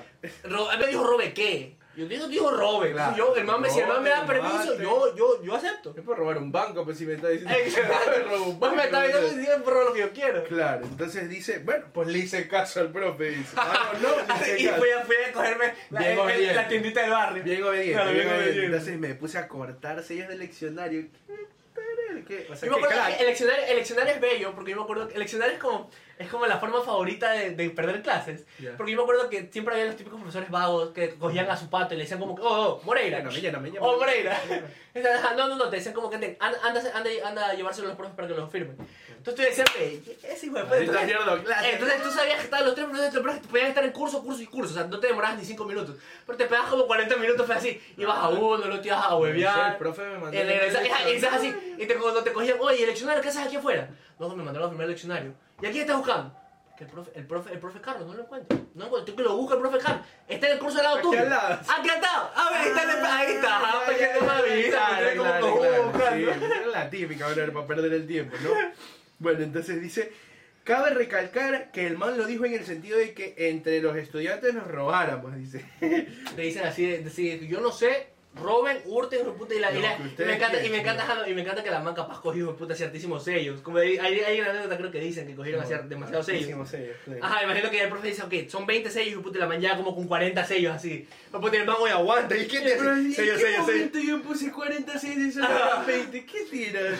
él me dijo, ¿robe qué? Yo digo, dijo, robe. Claro. Yo, el man me, si el man me da permiso, mate. yo, yo, yo acepto. Yo puedo robar un banco, pues si me está diciendo que robo un banco. me está diciendo por lo que yo quiero. Claro, entonces dice, bueno, pues le hice caso al profe, dice. Ah, no, no, le hice y caso. fui a, fui a cogerme la, el- la tiendita del barrio. Bien obediente, Claro, bien bien obediente. Entonces me puse a cortar sellos del leccionario. ¿Qué? O sea, Yo me acuerdo que el leccionario, el leccionario es bello, porque yo me acuerdo que el leccionario es como, es como la forma favorita de, de perder clases. Ya. Porque yo me acuerdo que siempre había los típicos profesores vagos que cogían a su pato y le decían como, oh, oh, Moreira. Lléname, lléname, lléname. Oh, Moreira. No, no, no, te decían como que ten, anda, anda, anda, anda a llevárselo a los profes para que los firmen. Entonces tú decías, "Ve, ese hijo de puta. Entonces, tú sabías que estaban los tres profesores, los profesores podían estar en curso, curso y curso. O sea, no te demorabas ni 5 minutos. Pero te pegabas como 40 minutos, fue así. Ibas a uno, no te ibas a huevear. El profe me mandó. Y regresas, así, y te, cuando te cogían, oye, el leccionario, ¿qué haces aquí afuera? No, me mandaron a firmar el leccionario. ¿Y aquí estás buscando? Que el profe, el profe, el profe Carlos, no lo encuentro. No lo encuentro, tú que lo busca el profe Carlos. Está en el curso al lado Aquí tuyo. al lado. Aquí está. A ver, ahí está, el- ahí está. Ah, Ah, pues que me esa es la típica, brother, para perder el tiempo, ¿no? Bueno, entonces dice, cabe recalcar que el man lo dijo en el sentido de que entre los estudiantes nos robáramos, dice. Le dicen así, de, decir, yo no sé, roben, hurten, hijo de puta, y, la, y, la- y me encanta, y me encanta, y me encanta que la man capaz cogió, puta, ciertísimos sellos. Como hay, hay, hay una anécdota creo que dicen que cogieron así demasiados sellos. Sellos, sí. Ajá, imagino que el profe dice, ok, son 20 sellos, hijo de puta, y la man ya como con 40 sellos así. No puede tener mango y aguanta. ¿Y qué te Pero, ¿en hace? Sello, qué sello, sello. momento yo puse 46 y solo eran 20? ¿Qué tiras?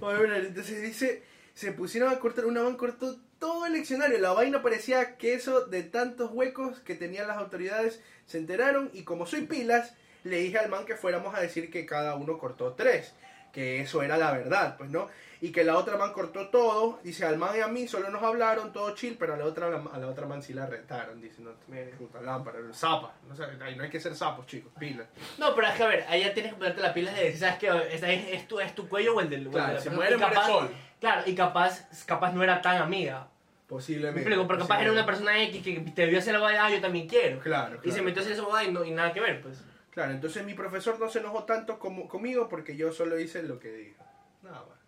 Bueno, entonces dice, se pusieron a cortar, una man cortó todo el leccionario, la vaina parecía queso de tantos huecos que tenían las autoridades, se enteraron y como soy pilas, le dije al man que fuéramos a decir que cada uno cortó tres, que eso era la verdad, pues no, y que la otra man cortó todo, dice al man y a mí solo nos hablaron, todo chill, pero a la otra, a la otra man sí la retaron, dice, no, puta lámpara, zapa, no, sé, ahí no hay que ser sapos chicos, pilas. No, pero es que a ver, ahí ya tienes que ponerte las pilas de decir, ¿sabes qué? Esa es, es tu, es tu cuello o el del Claro, la si muere, capaz- solo. Claro, y capaz, capaz no era tan amiga. Me Posiblemente. explico, pero capaz era una persona X que te vio hacer algo de, ah, yo también quiero. Claro, Y se claro. metió a hacer eso y, no, y nada que ver, pues. Claro, entonces mi profesor no se enojó tanto como, conmigo porque yo solo hice lo que dijo. Nada más.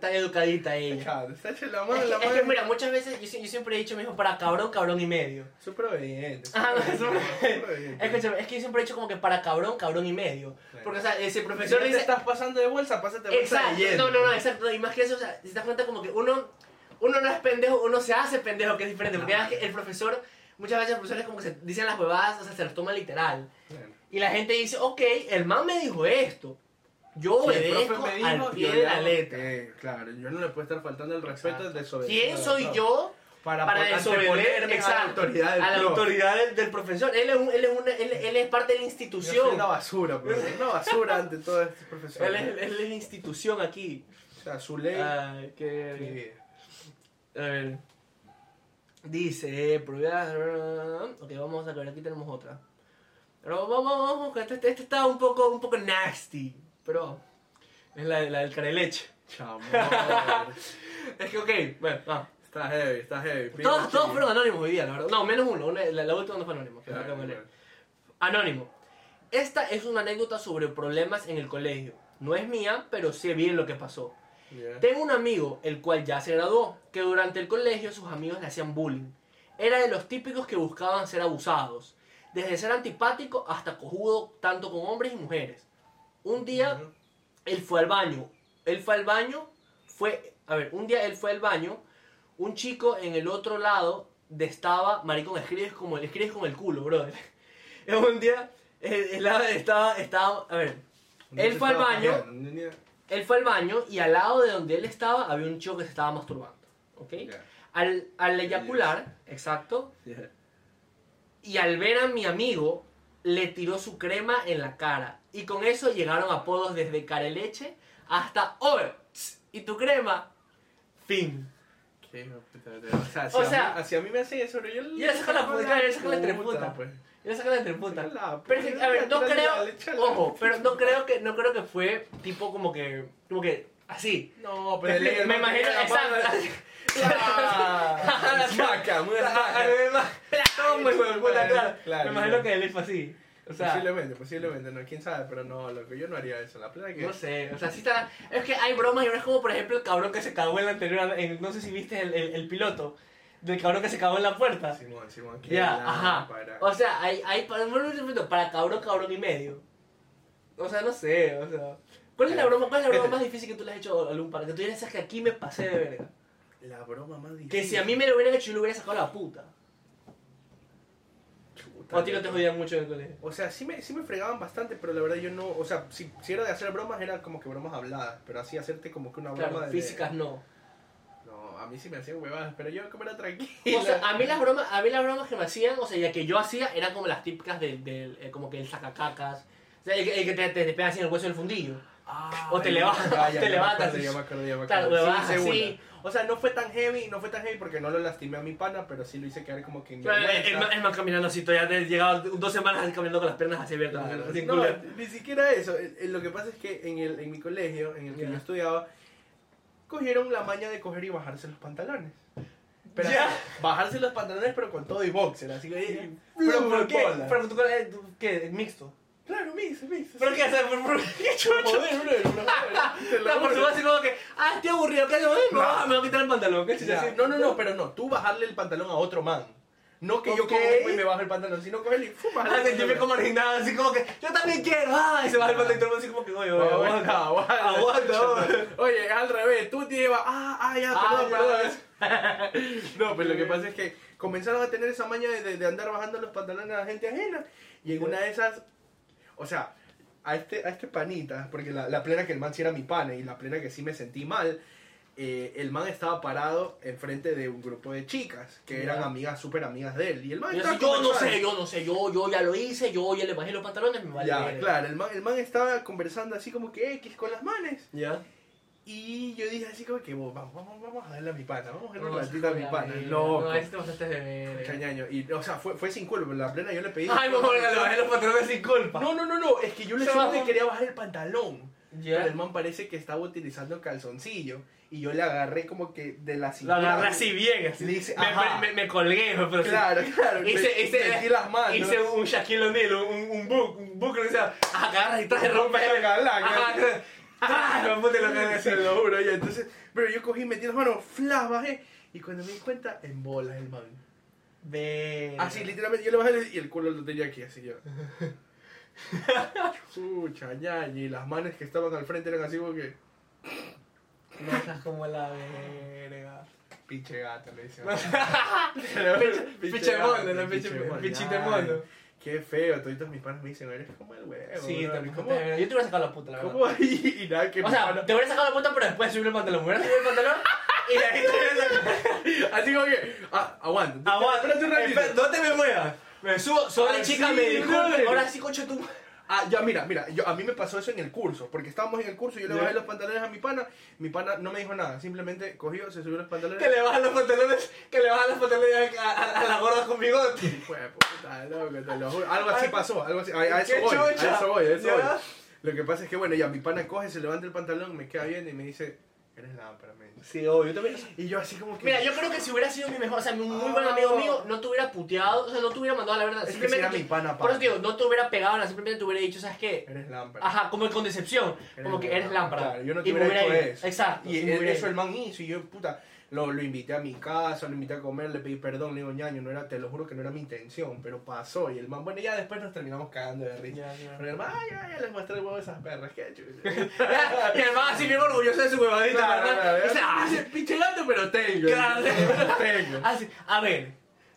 Tan educadita ella. Claro, está hecha la mano, la es que, mano. mira, muchas veces yo, si- yo siempre he dicho, mijo, para cabrón, cabrón y medio. Súper obediente. Ah, no, súper obediente. Es que yo siempre he dicho como que para cabrón, cabrón y medio. Porque, o sea, ese Si profesor no te dice... estás pasando de bolsa, pásate de bolsa Exacto, no, no, no, exacto. Y más que eso, o sea, si te das cuenta como que uno, uno no es pendejo, uno se hace pendejo, que es diferente. Porque el profesor, muchas veces los profesores como que se dicen las huevadas, o sea, se las toma literal. Claro. Y la gente dice, ok, el man me dijo esto. Yo obedezco me al pie de la letra. eh, claro, yo no le puedo estar faltando el respeto de desobedecer. ¿Quién soy yo Para para poner- desobedecer anteponerme a la exacto, autoridad del a la autoridad del, del profesor. Él es, un- él, es una- él, él es parte de la Yo soy institución. una basura, pero una basura ante todo este profesor. Él es, él es la institución aquí. O sea, su ley. Ay, qué... sí. A ver. Dice, probabilidad. Ok, vamos a ver, aquí tenemos otra. Pero vamos, vamos, vamos, que este, este está un poco, un poco nasty. Pero es la, la del careleche. Chamor. Es que, ok, bueno, ah. está heavy, está heavy. Todos, todos fueron anónimos hoy día, la verdad. No, menos uno. una- la, la última no fue anónimo. que claro. Anónimo. Esta es una anécdota sobre problemas en el colegio. No es mía, pero sé bien lo que pasó. Tengo un amigo, el cual ya se graduó, que durante el colegio sus amigos le hacían bullying. Era de los típicos que buscaban ser abusados, desde ser antipático hasta cojudo tanto con hombres y mujeres. Un día Ujú. él fue al baño, él fue al baño, fue, a ver, un día él fue al baño, un chico en el otro lado de estaba, maricón, escribes como, escribes como el culo, brother. un día, él, él estaba, estaba, a ver, ¿Dónde él fue al baño? ¿Dónde tenía- él fue al baño y al lado de donde él estaba había un chico que se estaba masturbando. ¿Ok? Al, al eyacular, exacto, y al ver a mi amigo, le tiró su crema en la cara. Y con eso llegaron apodos desde careleche hasta tss, ¿Y tu crema? Fin. Qué O sea, si O a mí- si a mí me hacen eso, yo Y le sacan la puta, la entreputa. pues. Y le sacan la. Échala, Pero a ver, no creo, ojo, pero no creo que, no creo que fue tipo como que, como que así. No, Me, pero me imagino, la mano- exacto. Ah, muy hijo de puta, claro. Me imagino que él fue así. O sea, posiblemente, posiblemente, no, quién sabe, pero no, loco, yo no haría eso. La plena que. no sé, o sea, sí está. Es que hay bromas y no es como, por ejemplo, el cabrón que se cagó en la anterior. en- no sé si viste el, el, el piloto del cabrón que se cagó en la puerta. Simón, Simón, qué Ya, ajá. lámpara. O sea, hay, hay para, para cabrón, cabrón y medio. O sea, no sé, o sea. ¿Cuál es la broma, cuál es la broma más difícil que tú le has hecho a algún par? Que tú dices que aquí me pasé de verga. La broma más difícil. Que si a mí me lo hubieran hecho, yo le hubiera sacado la puta. Chuta, O a ti no te jodían mucho en el colegio. O sea, sí me, sí me fregaban bastante, pero la verdad yo no. O sea, si, si era de hacer bromas, eran como que bromas habladas. Pero así hacerte como que una broma Claro, de. físicas no. A mí sí me hacían huevadas, pero yo como era tranquilo. O sea, a mí las bromas, a mí las bromas que me hacían, o sea, ya que yo hacía, eran como las típicas del, del eh, como que el sacacacas. O sea, el, que- el que te, te, te pegan así en el hueso del fundillo. Ah, o te levantas, te levantas. O sea, no fue tan heavy, no fue tan heavy porque no lo lastimé a mi pana, pero sí lo hice quedar como que en Pero el, man- el man caminando así, todavía te llegaba dos semanas caminando con las piernas así abiertas. Claro, no, ni siquiera eso. Eh, eh, Lo que pasa es que en, el, en mi colegio, en el que Ya. yo estudiaba, cogieron la maña de coger y bajarse los pantalones. Pero bajarse los pantalones, pero con todo y boxer. Así que. eh, Pero, ¿por qué? bola. Pero tú, eh, ¿qué? Mixto. Claro, mix, mix. ¿Pero qué? Sea, ¿por, por qué chucho? Joder, bro, No, así como que, ah, estoy aburrido, ¿qué? Me voy a- me voy a quitar el pantalón, ¿qué. No, no, no, pero no. Tú bajarle el pantalón a otro man. No que yo Ok. cojo y me bajo el pantalón, sino cogerle y ¡fum! bajarle Ah, sentirme como originado, así como que, yo también quiero, ah, y se baja el pantalón y todo así como que, oye, oye, Aguanta, aguanta. aguanta. Oye, es al revés. Tú te llevas. Ah, ah, ya, Ah, perdón, perdón. No, pues lo que pasa es que comenzaron a tener esa maña de, de- de andar bajando los pantalones a la gente ajena. Y en una de esas. O sea, a este, a este panita, porque la, la plena que el man sí era mi pana y la plena que sí me sentí mal. Eh, el man estaba parado enfrente de un grupo de chicas que eran amigas, súper amigas de él. Y el man Y yo, estaba así, yo no sé, yo no sé, yo, yo ya lo hice, yo ya le bajé los pantalones, me vale Ya, claro, el man, el man estaba conversando así como que X con las manes. Ya. Y yo dije así como que vamos, vamos, vamos a darle a mi pana, vamos a darle No, a mi pana. Loco. No, ahí te pasaste de verga. Cañaño. Y, o sea, fue, fue sin culpa, la plena yo le pedí. Ay, mejor le bajé los pantalones sin culpa. No, no, no, no, es que yo le solo bajó. quería bajar el pantalón. Ya. Pero el man parece que estaba utilizando calzoncillo. Y yo le agarré como que de la Lo cintura. agarré así bien, así. Le hice- me, me, me, colgué, pero sí. Claro, claro. Hice, me- hice, las manos. hice un Shaquille O'Neal, un, un book, un book que decía, agarra y traje rompe. Galán, Ajá, ¡Ah! Puse lo que Se lo juro, ya. Entonces, pero yo cogí, metí las manos, flash, bajé. Y cuando me di cuenta, en bolas el man. Ve. Así, literalmente, yo le bajé y el culo lo tenía aquí, así yo. Chucha, ñaña, y las manos que estaban al frente eran así como que. No estás como la verga. Pinche gata, le dicen. Pinche- mono, no, pinche- mono. Qué feo, toditos mis panas me dicen, eres como el huevo. Sí, bro". te ¿Cómo. Yo te hubiera sacado la puta, la verdad. ¿Cómo ahí? Y nada, que O sea, pana- te hubiera sacado la puta, pero después de subir el pantalón. Me hubiera subido el pantalón Y ahí te Así como que, ah, aguanta. Aguanta, Espérate un ratito. espera, no te me muevas. Me subo, sobre Ah, chica, sí, me disculpe. Ahora sí, concha tu. Ah, ya, mira, mira, yo, a mí me pasó eso en el curso, porque estábamos en el curso, yo le bajé los pantalones a mi pana, mi pana no me dijo nada, simplemente cogió, se subió los pantalones. Que le bajan los pantalones, que le bajan los pantalones a, a- a la gorda con bigote. Fue puta, loco, te lo juro. Algo así pasó, algo así, a, a eso voy, a eso voy, a eso voy. Lo que pasa es que, bueno, ya mi pana coge, se levanta el pantalón, me queda bien y me dice, eres lámpara, me dice. Sí, obvio, yo también. Y yo así como que... Mira, yo creo que si hubiera sido mi mejor, o sea, mi muy buen Ah. amigo mío, no te hubiera puteado, o sea, no te hubiera mandado a la verdad. Es que simplemente. sí era mi pana, Por eso digo, no te hubiera pegado, nada, simplemente te hubiera dicho, ¿sabes qué? Eres lámpara. Ajá, como con decepción, como que eres lámpara. Claro, yo no Y te me hubiera hecho ido. eso. Exacto. Y me él- hubiera eso el man hizo y yo, puta, lo, lo invité a mi casa, lo invité a comer, le pedí perdón, le digo, ñaño, no era, te lo juro que no era mi intención, pero pasó. Y el man, bueno, ya después nos terminamos cagando de risa. Pero el man, "Ay, ya, ya les mostré el huevo a esas perras, chulo. y el man así bien orgulloso de su huevadita, ¿verdad? Dice, ah, dice, pinche gato, pero tengo. Claro. tengo. Así, a ver,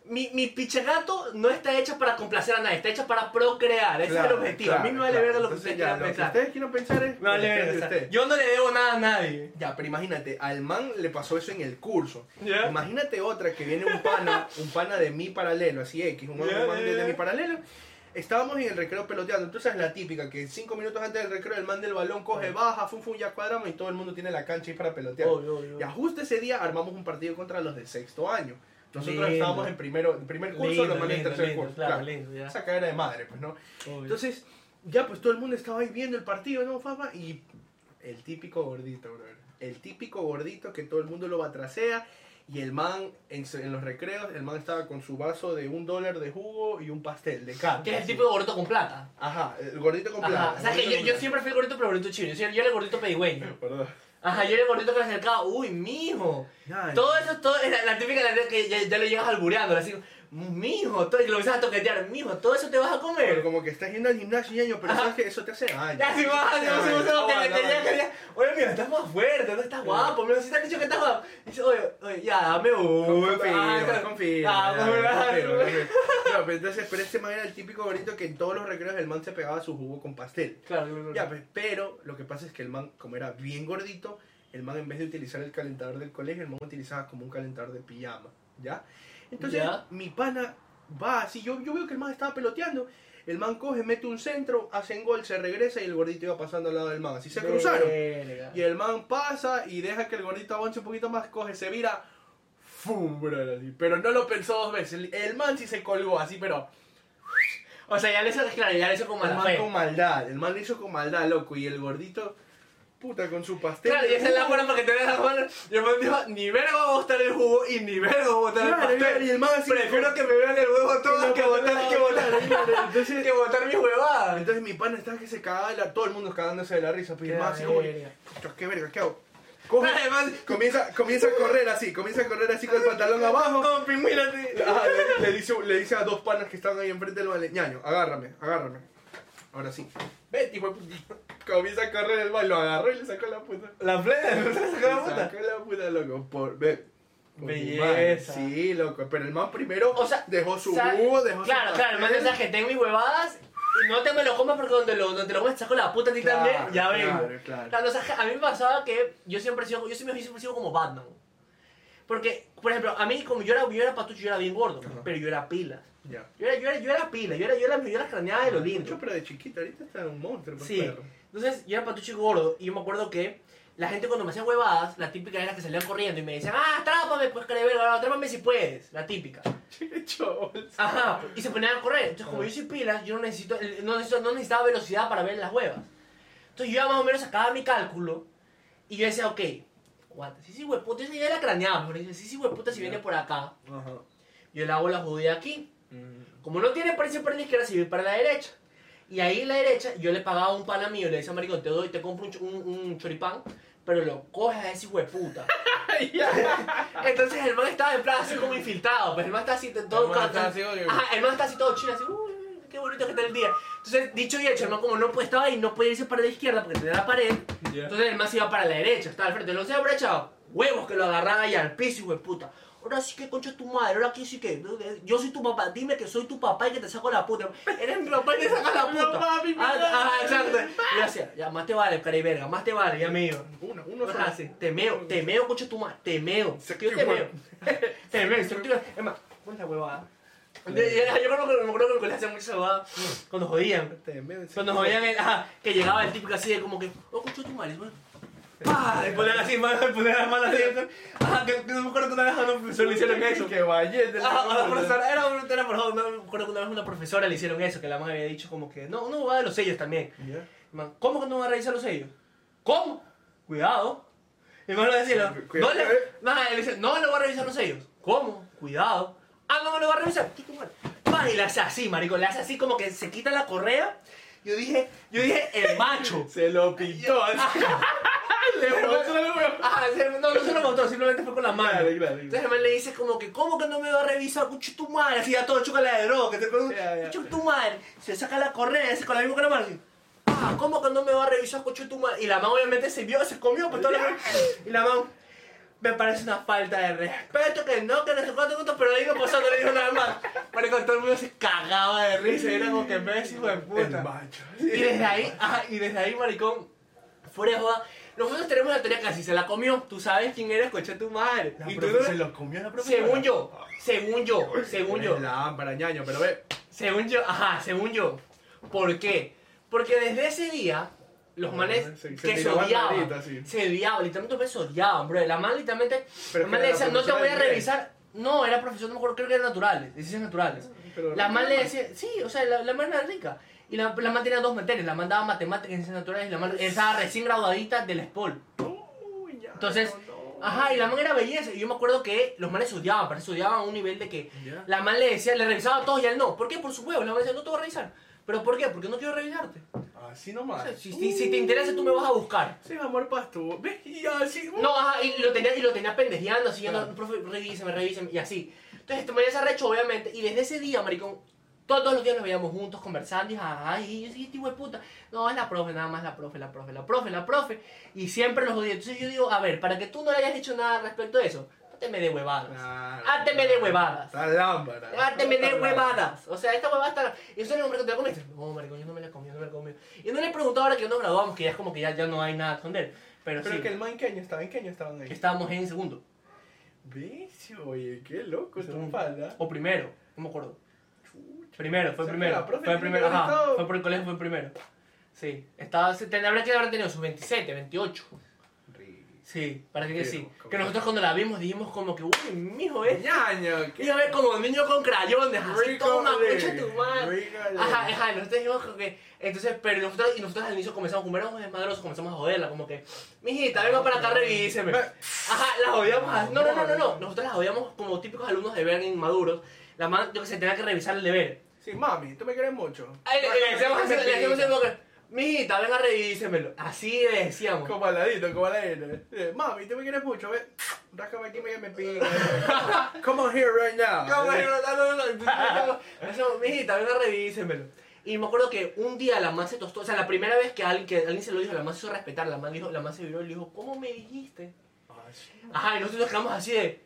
mi, mi pichegato no está hecha para complacer a nadie, está hecha para procrear. Ese es el Claro, objetivo. a mí claro, me vale ver lo que ustedes quieran pensar. ustedes quieren pensar es Me vale ver, usted. Yo no le debo nada a nadie. Ya, pero imagínate, al man le pasó eso en el curso. Ya. Imagínate otra que viene un pana, un pana de mi paralelo, así X, un man ya, de, mi paralelo. Estábamos en el recreo peloteando. Entonces es la típica que cinco minutos antes del recreo el man del balón coge, baja, fum, fum, ya cuadramos y todo el mundo tiene la cancha ahí para pelotear. Obvio, obvio. Y justo ese día armamos un partido contra los de sexto año. Nosotros Lindo. estábamos en primero, en primer curso, Lindo, los manes en tercer lindo, curso. claro, Claro. Esa cadera de madre, pues, ¿no? Obvio. Entonces, ya pues todo el mundo estaba ahí viendo el partido, ¿no, Fafa? Y el típico gordito, brother. El típico gordito que todo el mundo lo batracea. Y el man, en, en los recreos, el man estaba con su vaso de un dólar de jugo y un pastel de carne. que es el tipo de gordito con plata. Ajá, el gordito con plata. O sea, que yo, siempre fui el gordito, pero gordito chino. Yo, yo era el gordito pedigüeño. Perdón. Ajá, yo era el gordito que me acercaba. Uy, mijo. Todo eso, todo, la, la típica la que ya, ya lo llegas albureando. Así, mijo, todo, y lo empiezas a toquetear. Mijo, todo eso te vas a Pero comer. como que estás yendo al gimnasio, ñaño, pero sabes que eso te hace daño. Ya, si vas, si vas, si vas, decir, Oye, mira, estás más fuerte, no estás guapo. Mira, si te han dicho que estás guapo. Dice, oye, oye, ya, dame uno. Confía, Ah, ah. No, pero entonces, pero este man era el típico gordito que en todos los recreos el man se pegaba su jugo con pastel. Claro, claro, Ya, pues, pero lo que pasa es que el man, como era bien gordito, el man en vez de utilizar el calentador del colegio, el man utilizaba como un calentador de pijama, ¿ya? Entonces, Ya. mi pana va así, yo, yo veo que el man estaba peloteando, el man coge, mete un centro, hacen gol, se regresa y el gordito iba pasando al lado del man, así se cruzaron. Y el man pasa y deja que el gordito avance un poquito más, coge, se vira, ¡fum! brother, así. Pero no lo pensó dos veces, el, el man sí se colgó así, pero... O sea, ya le hizo, claro, ya le hizo como El la man con maldad, el man lo hizo con maldad, loco, y el gordito, puta, con su pastel. Claro, y esa es la jugo. buena para que te veas la. Y el man dijo, ni verga va a botar el jugo y ni verga va a botar Claro, el pastel. y el man así Prefiero que me vean el huevo todo que botar, que botar, entonces, que botar mi huevada. entonces mi pana estaba que se cagaba de la, todo el mundo cagándose de la risa, pues y el man así como, que, "Puta, qué verga, ¿qué hago? Coge, Además, comienza, comienza a correr así, comienza a correr así con el pantalón abajo. como pingüínate. Ah, le, le dice, le dice a dos panas que estaban ahí enfrente del balón, ñaño, agárrame, agárrame. Ahora sí. Vete, hijo de puta. Comienza a correr el balón, lo agarró y le sacó la puta. La plena, se sacó la Le puta. sacó la puta, loco. Por, ve. por Belleza. Sí, loco. Pero el man primero O sea, dejó su o sea, jugo, dejó Claro, su claro, el man que tengo mis huevadas y no te me lo comas porque donde, lo, donde te lo comes te saco la puta a ti Claro, también. Ya claro, vengo. claro. o sea, a mí me pasaba que yo siempre he sido, yo siempre, siempre he sido como Batman. Porque, por ejemplo, a mí como yo era, yo era patucho, yo era bien gordo, Ajá. pero yo era pilas. Ya. Yo era, yo era, yo era pila, yo era, yo era, yo era craneada de lo lindo. Mucho, pero de chiquito, ahorita está un monstruo, pues, Sí. perro. Entonces, yo era patucho y gordo, y yo me acuerdo que la gente cuando me hacía huevadas, la típica era que salían corriendo y me decían, ah, atrápame, pues, careverga, atrápame si puedes, la típica. Ajá, y se ponían a correr. Entonces, como yo soy pilas, yo no, necesito, no, necesito- no necesitaba velocidad para ver las huevas. Entonces, yo ya más o menos sacaba mi cálculo y yo decía, ok, aguanta, sí, sí, hueputa, yo ya la craneaba, mejor dicho, sí, sí, hueputa, si viene por acá, Ajá. yo le hago la judía aquí. Mm. Como no tiene precio para la izquierda, va para la derecha. Y ahí la derecha, yo le pagaba a un pana mío, le decía, maricón, te doy, te compro un, un, un choripán, pero lo coges a ese hijo de puta. Entonces el man estaba en plan así como infiltrado, pues el man está así todo... El man está así Ajá, el man está así todo chido, así, uy, qué bonito que estar el día. Entonces, dicho y hecho, el man como no estaba ahí, no podía irse para la izquierda porque tenía la pared. Ya. Entonces el man se iba para la derecha, estaba al frente. Lo se habrá echado huevos que lo agarraba ahí al piso, hijo de puta. Ahora sí que concha tu madre, ahora aquí sí que. Yo soy tu papá, dime que soy tu papá y que te saco la puta. Eres mi papá y te sacas la puta. papi, Ah, exacto. Ya, más te vale, cari verga, más te vale, ya. Uno, uno solo. Te meo, te meo, concha tu madre, te meo. Se Yo te activó. meo. Te meo, se activó. Es más, ¿cuál es la huevada? Yo, yo creo que me acuerdo que en el colegio hacían mucha huevada cuando jodían. Te meo, sí. Cuando jodían, el- ajá, que llegaba el típico así de como que, oh, concha tu madre, bueno. ¡Pah! Y ponían así, man, ponían las manos así. Ajá, que, que no me acuerdo que una vez a una profesora le hicieron eso. Que vayete. Ajá, a la profesora, era una, era por favor, no me acuerdo que una vez una profesora le hicieron eso, que la madre había dicho como que, no, no va de los sellos también. Man, ¿Cómo que no va a revisar los sellos? ¿Cómo? Cuidado. Man le decía, no, le, nada, él dice, no le voy a revisar los sellos. ¿Cómo? Cuidado. Ah, no me lo va a revisar. ¿Qué? Pa, y le hace así, marico, le hace así como que se quita la correa. Yo dije, yo dije, el macho. Se lo pintó. no, no se lo mostró, simplemente fue con la mano. Claro, claro. Entonces el man le dice como que, ¿cómo que no me va a revisar? Cucho tu madre, así ya todo chocolate de droga, que te pone Ya, ya. cucho tu madre. Se saca la correa, ese con la misma con la mano así. Ah, ¿cómo que no me va a revisar, cucho tu madre? Y la mano obviamente se vio, se comió, pues todo lo Y la mano, me parece una falta de respeto, que no, que no sé cuánto, cuánto, pero no pasó, no le dijo nada más. Marico, todo el mundo se cagaba de risa, y era como que ves, hijo de El puta. macho. Y desde ahí, ajá, y desde ahí, maricón, fuera de joda, nosotros tenemos la teoría que así se la comió. Tú sabes quién eres, coche tu madre. La y tú no- se lo comió la profesora. según yo, según yo, según yo, La lámpara, ñaño, pero ve. según yo, ajá, según yo. ¿Por qué? Porque desde ese día, los Ah, manes se- se que se odiaban, maritas, sí. se odiaban, literalmente los manes se odiaban, bro. La man literalmente, Pero la man le decía, no te voy a revisar. No, era profesor, no me acuerdo, creo que era naturales, ciencias naturales. Pero La man le decía, sí, o sea, la, la man era rica. Y la, la man tenía dos materias, la man daba matemáticas y ciencias naturales y la man estaba recién graduadita del SPOL. Uy, ya, Entonces, no, no. ajá, y la man era belleza. Y yo me acuerdo que los manes se odiaban, pero se odiaban a un nivel de que Ya. la man le decía, le revisaba a todos y a él no. ¿Por qué? Por su huevo. La man decía, no te voy a revisar. ¿Pero por qué? Porque no quiero revisarte. Así O nomás. sea, si, si te interesa, tú me vas a buscar. Sí, amor pasto. ¿Ves? Y así. uh. No, ajá, y lo tenía, y lo tenía pendejeando, así, Claro. no, profe, revíseme, revíseme, y así. Entonces, este man ya se arrechó, obviamente, y desde ese día, maricón, todos los días nos veíamos juntos conversando, y ay, yo sí, este hijo de puta. No, es la profe, nada más la profe, la profe, la profe, la profe, y siempre los odié. Entonces yo digo, a ver, para que tú no le hayas dicho nada respecto a eso, háteme de huevadas. Claro. Háteme de huevadas. Está lámpara. Háteme de Está lámpara. huevadas. O sea, esta huevada está. Y eso le hombre que te la comiste. No, maricón, yo no me la comí, no me la comí. Y no le he preguntado ahora que nos graduamos, que ya es como que ya, ya no hay nada que esconder. Pero, Pero sí, que el man, ¿en qué año estaba? ¿En qué año estaban ahí? estábamos en segundo. ¿Ves? Oye, qué loco. O primero, no me acuerdo. Primero, fue O sea, primero. que la Fue primero, que ajá. estado- Fue por el colegio, fue primero. Sí. Estaba, se- habría que haber tenido sus 27, 28. Sí, para que sí. Que nosotros cuando la vimos dijimos como que, uy, mijo, ¿eh? ñaño, Y a ver como niño con crayones, así, de- concha tu madre. Ajá, ajá, nosotros dijimos como que, entonces, pero nosotros, y nosotros al inicio comenzamos, como éramos desmadrosos, comenzamos a joderla, como que, mijita, venga para acá, revíseme. Ajá, las odiamos así. No, no, no, no, no, nosotros las odiamos como típicos alumnos de ver inmaduros. La man, yo que sé, tenía que revisar el deber. Sí, mami, tú me quieres mucho. Ay, le, le decíamos así, le decíamos así como como que, mijita, venga, revísemelo. Así le decíamos. Como aladito, como aladito. Eh, Mami, tú me quieres mucho, ve. Ráscame aquí, me me pica. Come on here right now. ¿Cómo? No, no, no, no. Decíamos, mijita, venga, revísemelo. Y me acuerdo que un día la man se tostó, o sea, la primera vez que alguien, que alguien se lo dijo, la man se hizo respetar, la man, dijo, la man se viró y le dijo, ¿cómo me dijiste? Ah, sí. Ajá, y nosotros nos quedamos así de,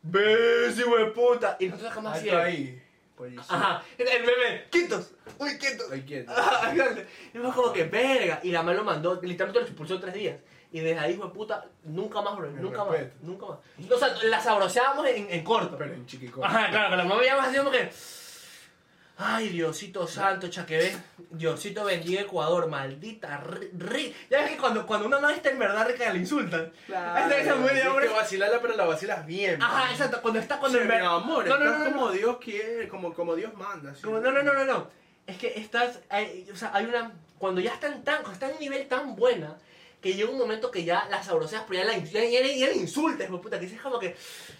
ves, hijo de puta. Y nosotros nos quedamos así de, ahí. Ajá, el bebé, quietos, uy, quietos. Ay, quieto. Ajá, exacto. Y fue como que, verga. Y la man lo mandó, literalmente lo expulsó tres días. Y desde ahí, hijo de puta, nunca más, bro, nunca más, nunca más. O sea, la sabroseábamos en, en corto. Pero en chiquico. Ajá, claro, que la mamá veíamos así como que. Ay, Diosito santo, chaquebé. Diosito bendiga Ecuador, maldita ri, ri- Ya ves que cuando, cuando una madre está en verdad rica le insultan. Claro. Esa, esa muy de hombre. que vacilarla, pero la vacilas bien. Ajá, exacto. Cuando está cuando Sí, en verdad. amor, no, no, estás no, no, como no. Dios quiere, como, como Dios manda. ¿sí? Como- no, no, no, no, no. Es que estás. hay- o sea, hay una. Cuando ya están tan. Cuando están en un nivel tan buena. Que llega un momento que ya las sabroseas, pero ya la, ya, ya, ya, la insultas, hijo de puta, que dices como que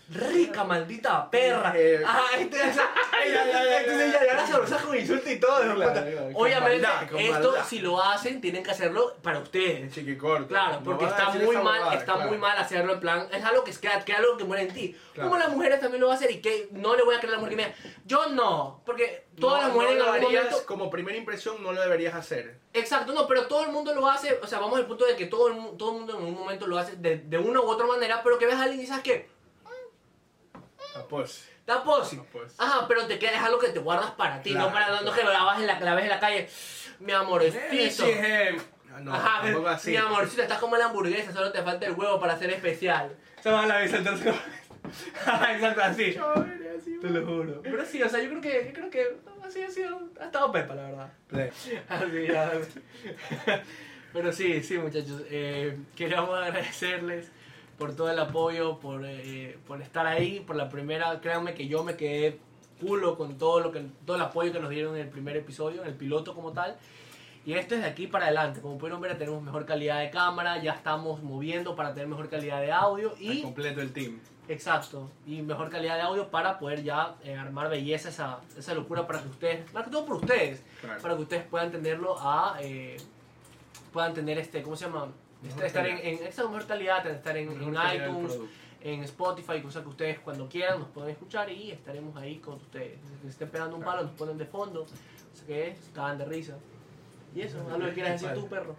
rica, maldita perra. Eh, Ajá, entonces, ya, ya, ya, con insulto y todo, Claro, Obviamente, maldad, esto, maldad. si lo hacen, tienen que hacerlo para ustedes. chiquicorto. Claro, porque está muy mal, está claro. muy mal hacerlo en plan, es algo que es que, que algo que muere en ti. Claro. Como las mujeres también lo hacer y que no le voy a creer a la mujer que me yo no, porque todas No, las mujeres no en algún harías momento... como primera impresión, no lo deberías hacer. Exacto, no, pero todo el mundo lo hace, o sea, vamos al punto de que todo el, todo el mundo en un momento lo hace de, de una u otra manera, pero que ves a alguien y sabes que No, pues. Ajá, pero te queda, es algo que te guardas para ti, Claro, no para no claro. que la, vas en la, la ves en la calle. Mi amorecito. Eh, sí, No, Ajá, tampoco así. mi amorcito, estás como la hamburguesa, solo te falta el huevo para ser especial. Se va a la vez entonces. Exacto, así. Te lo juro. Pero sí, o sea, yo creo que, yo creo que así ha sido, ha estado pepa, la verdad. Play. Así, ya. Pero sí, sí, muchachos. Eh, queríamos agradecerles por todo el apoyo, por, eh, por estar ahí, por la primera. Créanme que yo me quedé culo con todo lo que todo el apoyo que nos dieron en el primer episodio, en el piloto como tal. Y esto es de aquí para adelante. Como pudieron ver, tenemos mejor calidad de cámara, ya estamos moviendo para tener mejor calidad de audio Al y completo el team. Exacto, y mejor calidad de audio para poder ya eh, armar belleza, esa, esa locura para que ustedes, más que todo por ustedes, Claro. para que ustedes puedan tenerlo a, eh, puedan tener este, ¿cómo se llama? Mejor estar en, en esta mejor calidad, estar en, iTunes, en Spotify, cosas que ustedes cuando quieran nos pueden escuchar y estaremos ahí con ustedes. Si estén pegando un palo, nos ponen de fondo, no sé qué es, cagan de risa. Y eso, algo que quieras decir tú, perro.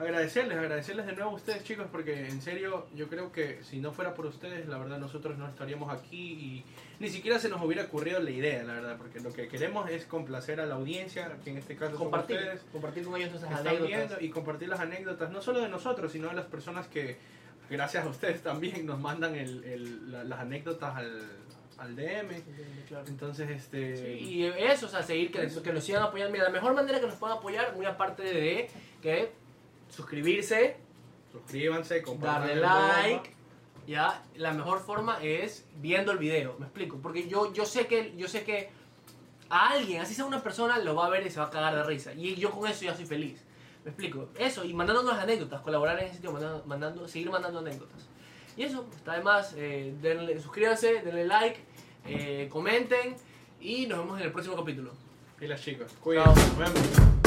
Agradecerles, agradecerles de nuevo a ustedes chicos porque en serio yo creo que si no fuera por ustedes la verdad nosotros no estaríamos aquí y ni siquiera se nos hubiera ocurrido la idea la verdad porque lo que queremos es complacer a la audiencia que en este caso son Compartir, ustedes compartir con ellos esas anécdotas. y compartir las anécdotas no solo de nosotros sino de las personas que gracias a ustedes también nos mandan el, el- la- las anécdotas al, al DM Claro. entonces este Sí, y eso, o sea, seguir, que, que nos sigan apoyando. Mira, la mejor manera que nos puedan apoyar, muy aparte de que suscribirse, suscríbanse darle like, ya, la mejor forma es viendo el video, me explico, porque yo, yo sé que, yo sé que a alguien, así sea una persona, lo va a ver y se va a cagar de risa, y yo con eso ya soy feliz, me explico, eso, y mandándonos anécdotas, colaborar en ese sitio, mandando, mandando- seguir mandando anécdotas, y eso, está de más, eh, denle- suscríbanse, denle like, eh, comenten, y nos vemos en el próximo capítulo. y las chicas cuídense nos vemos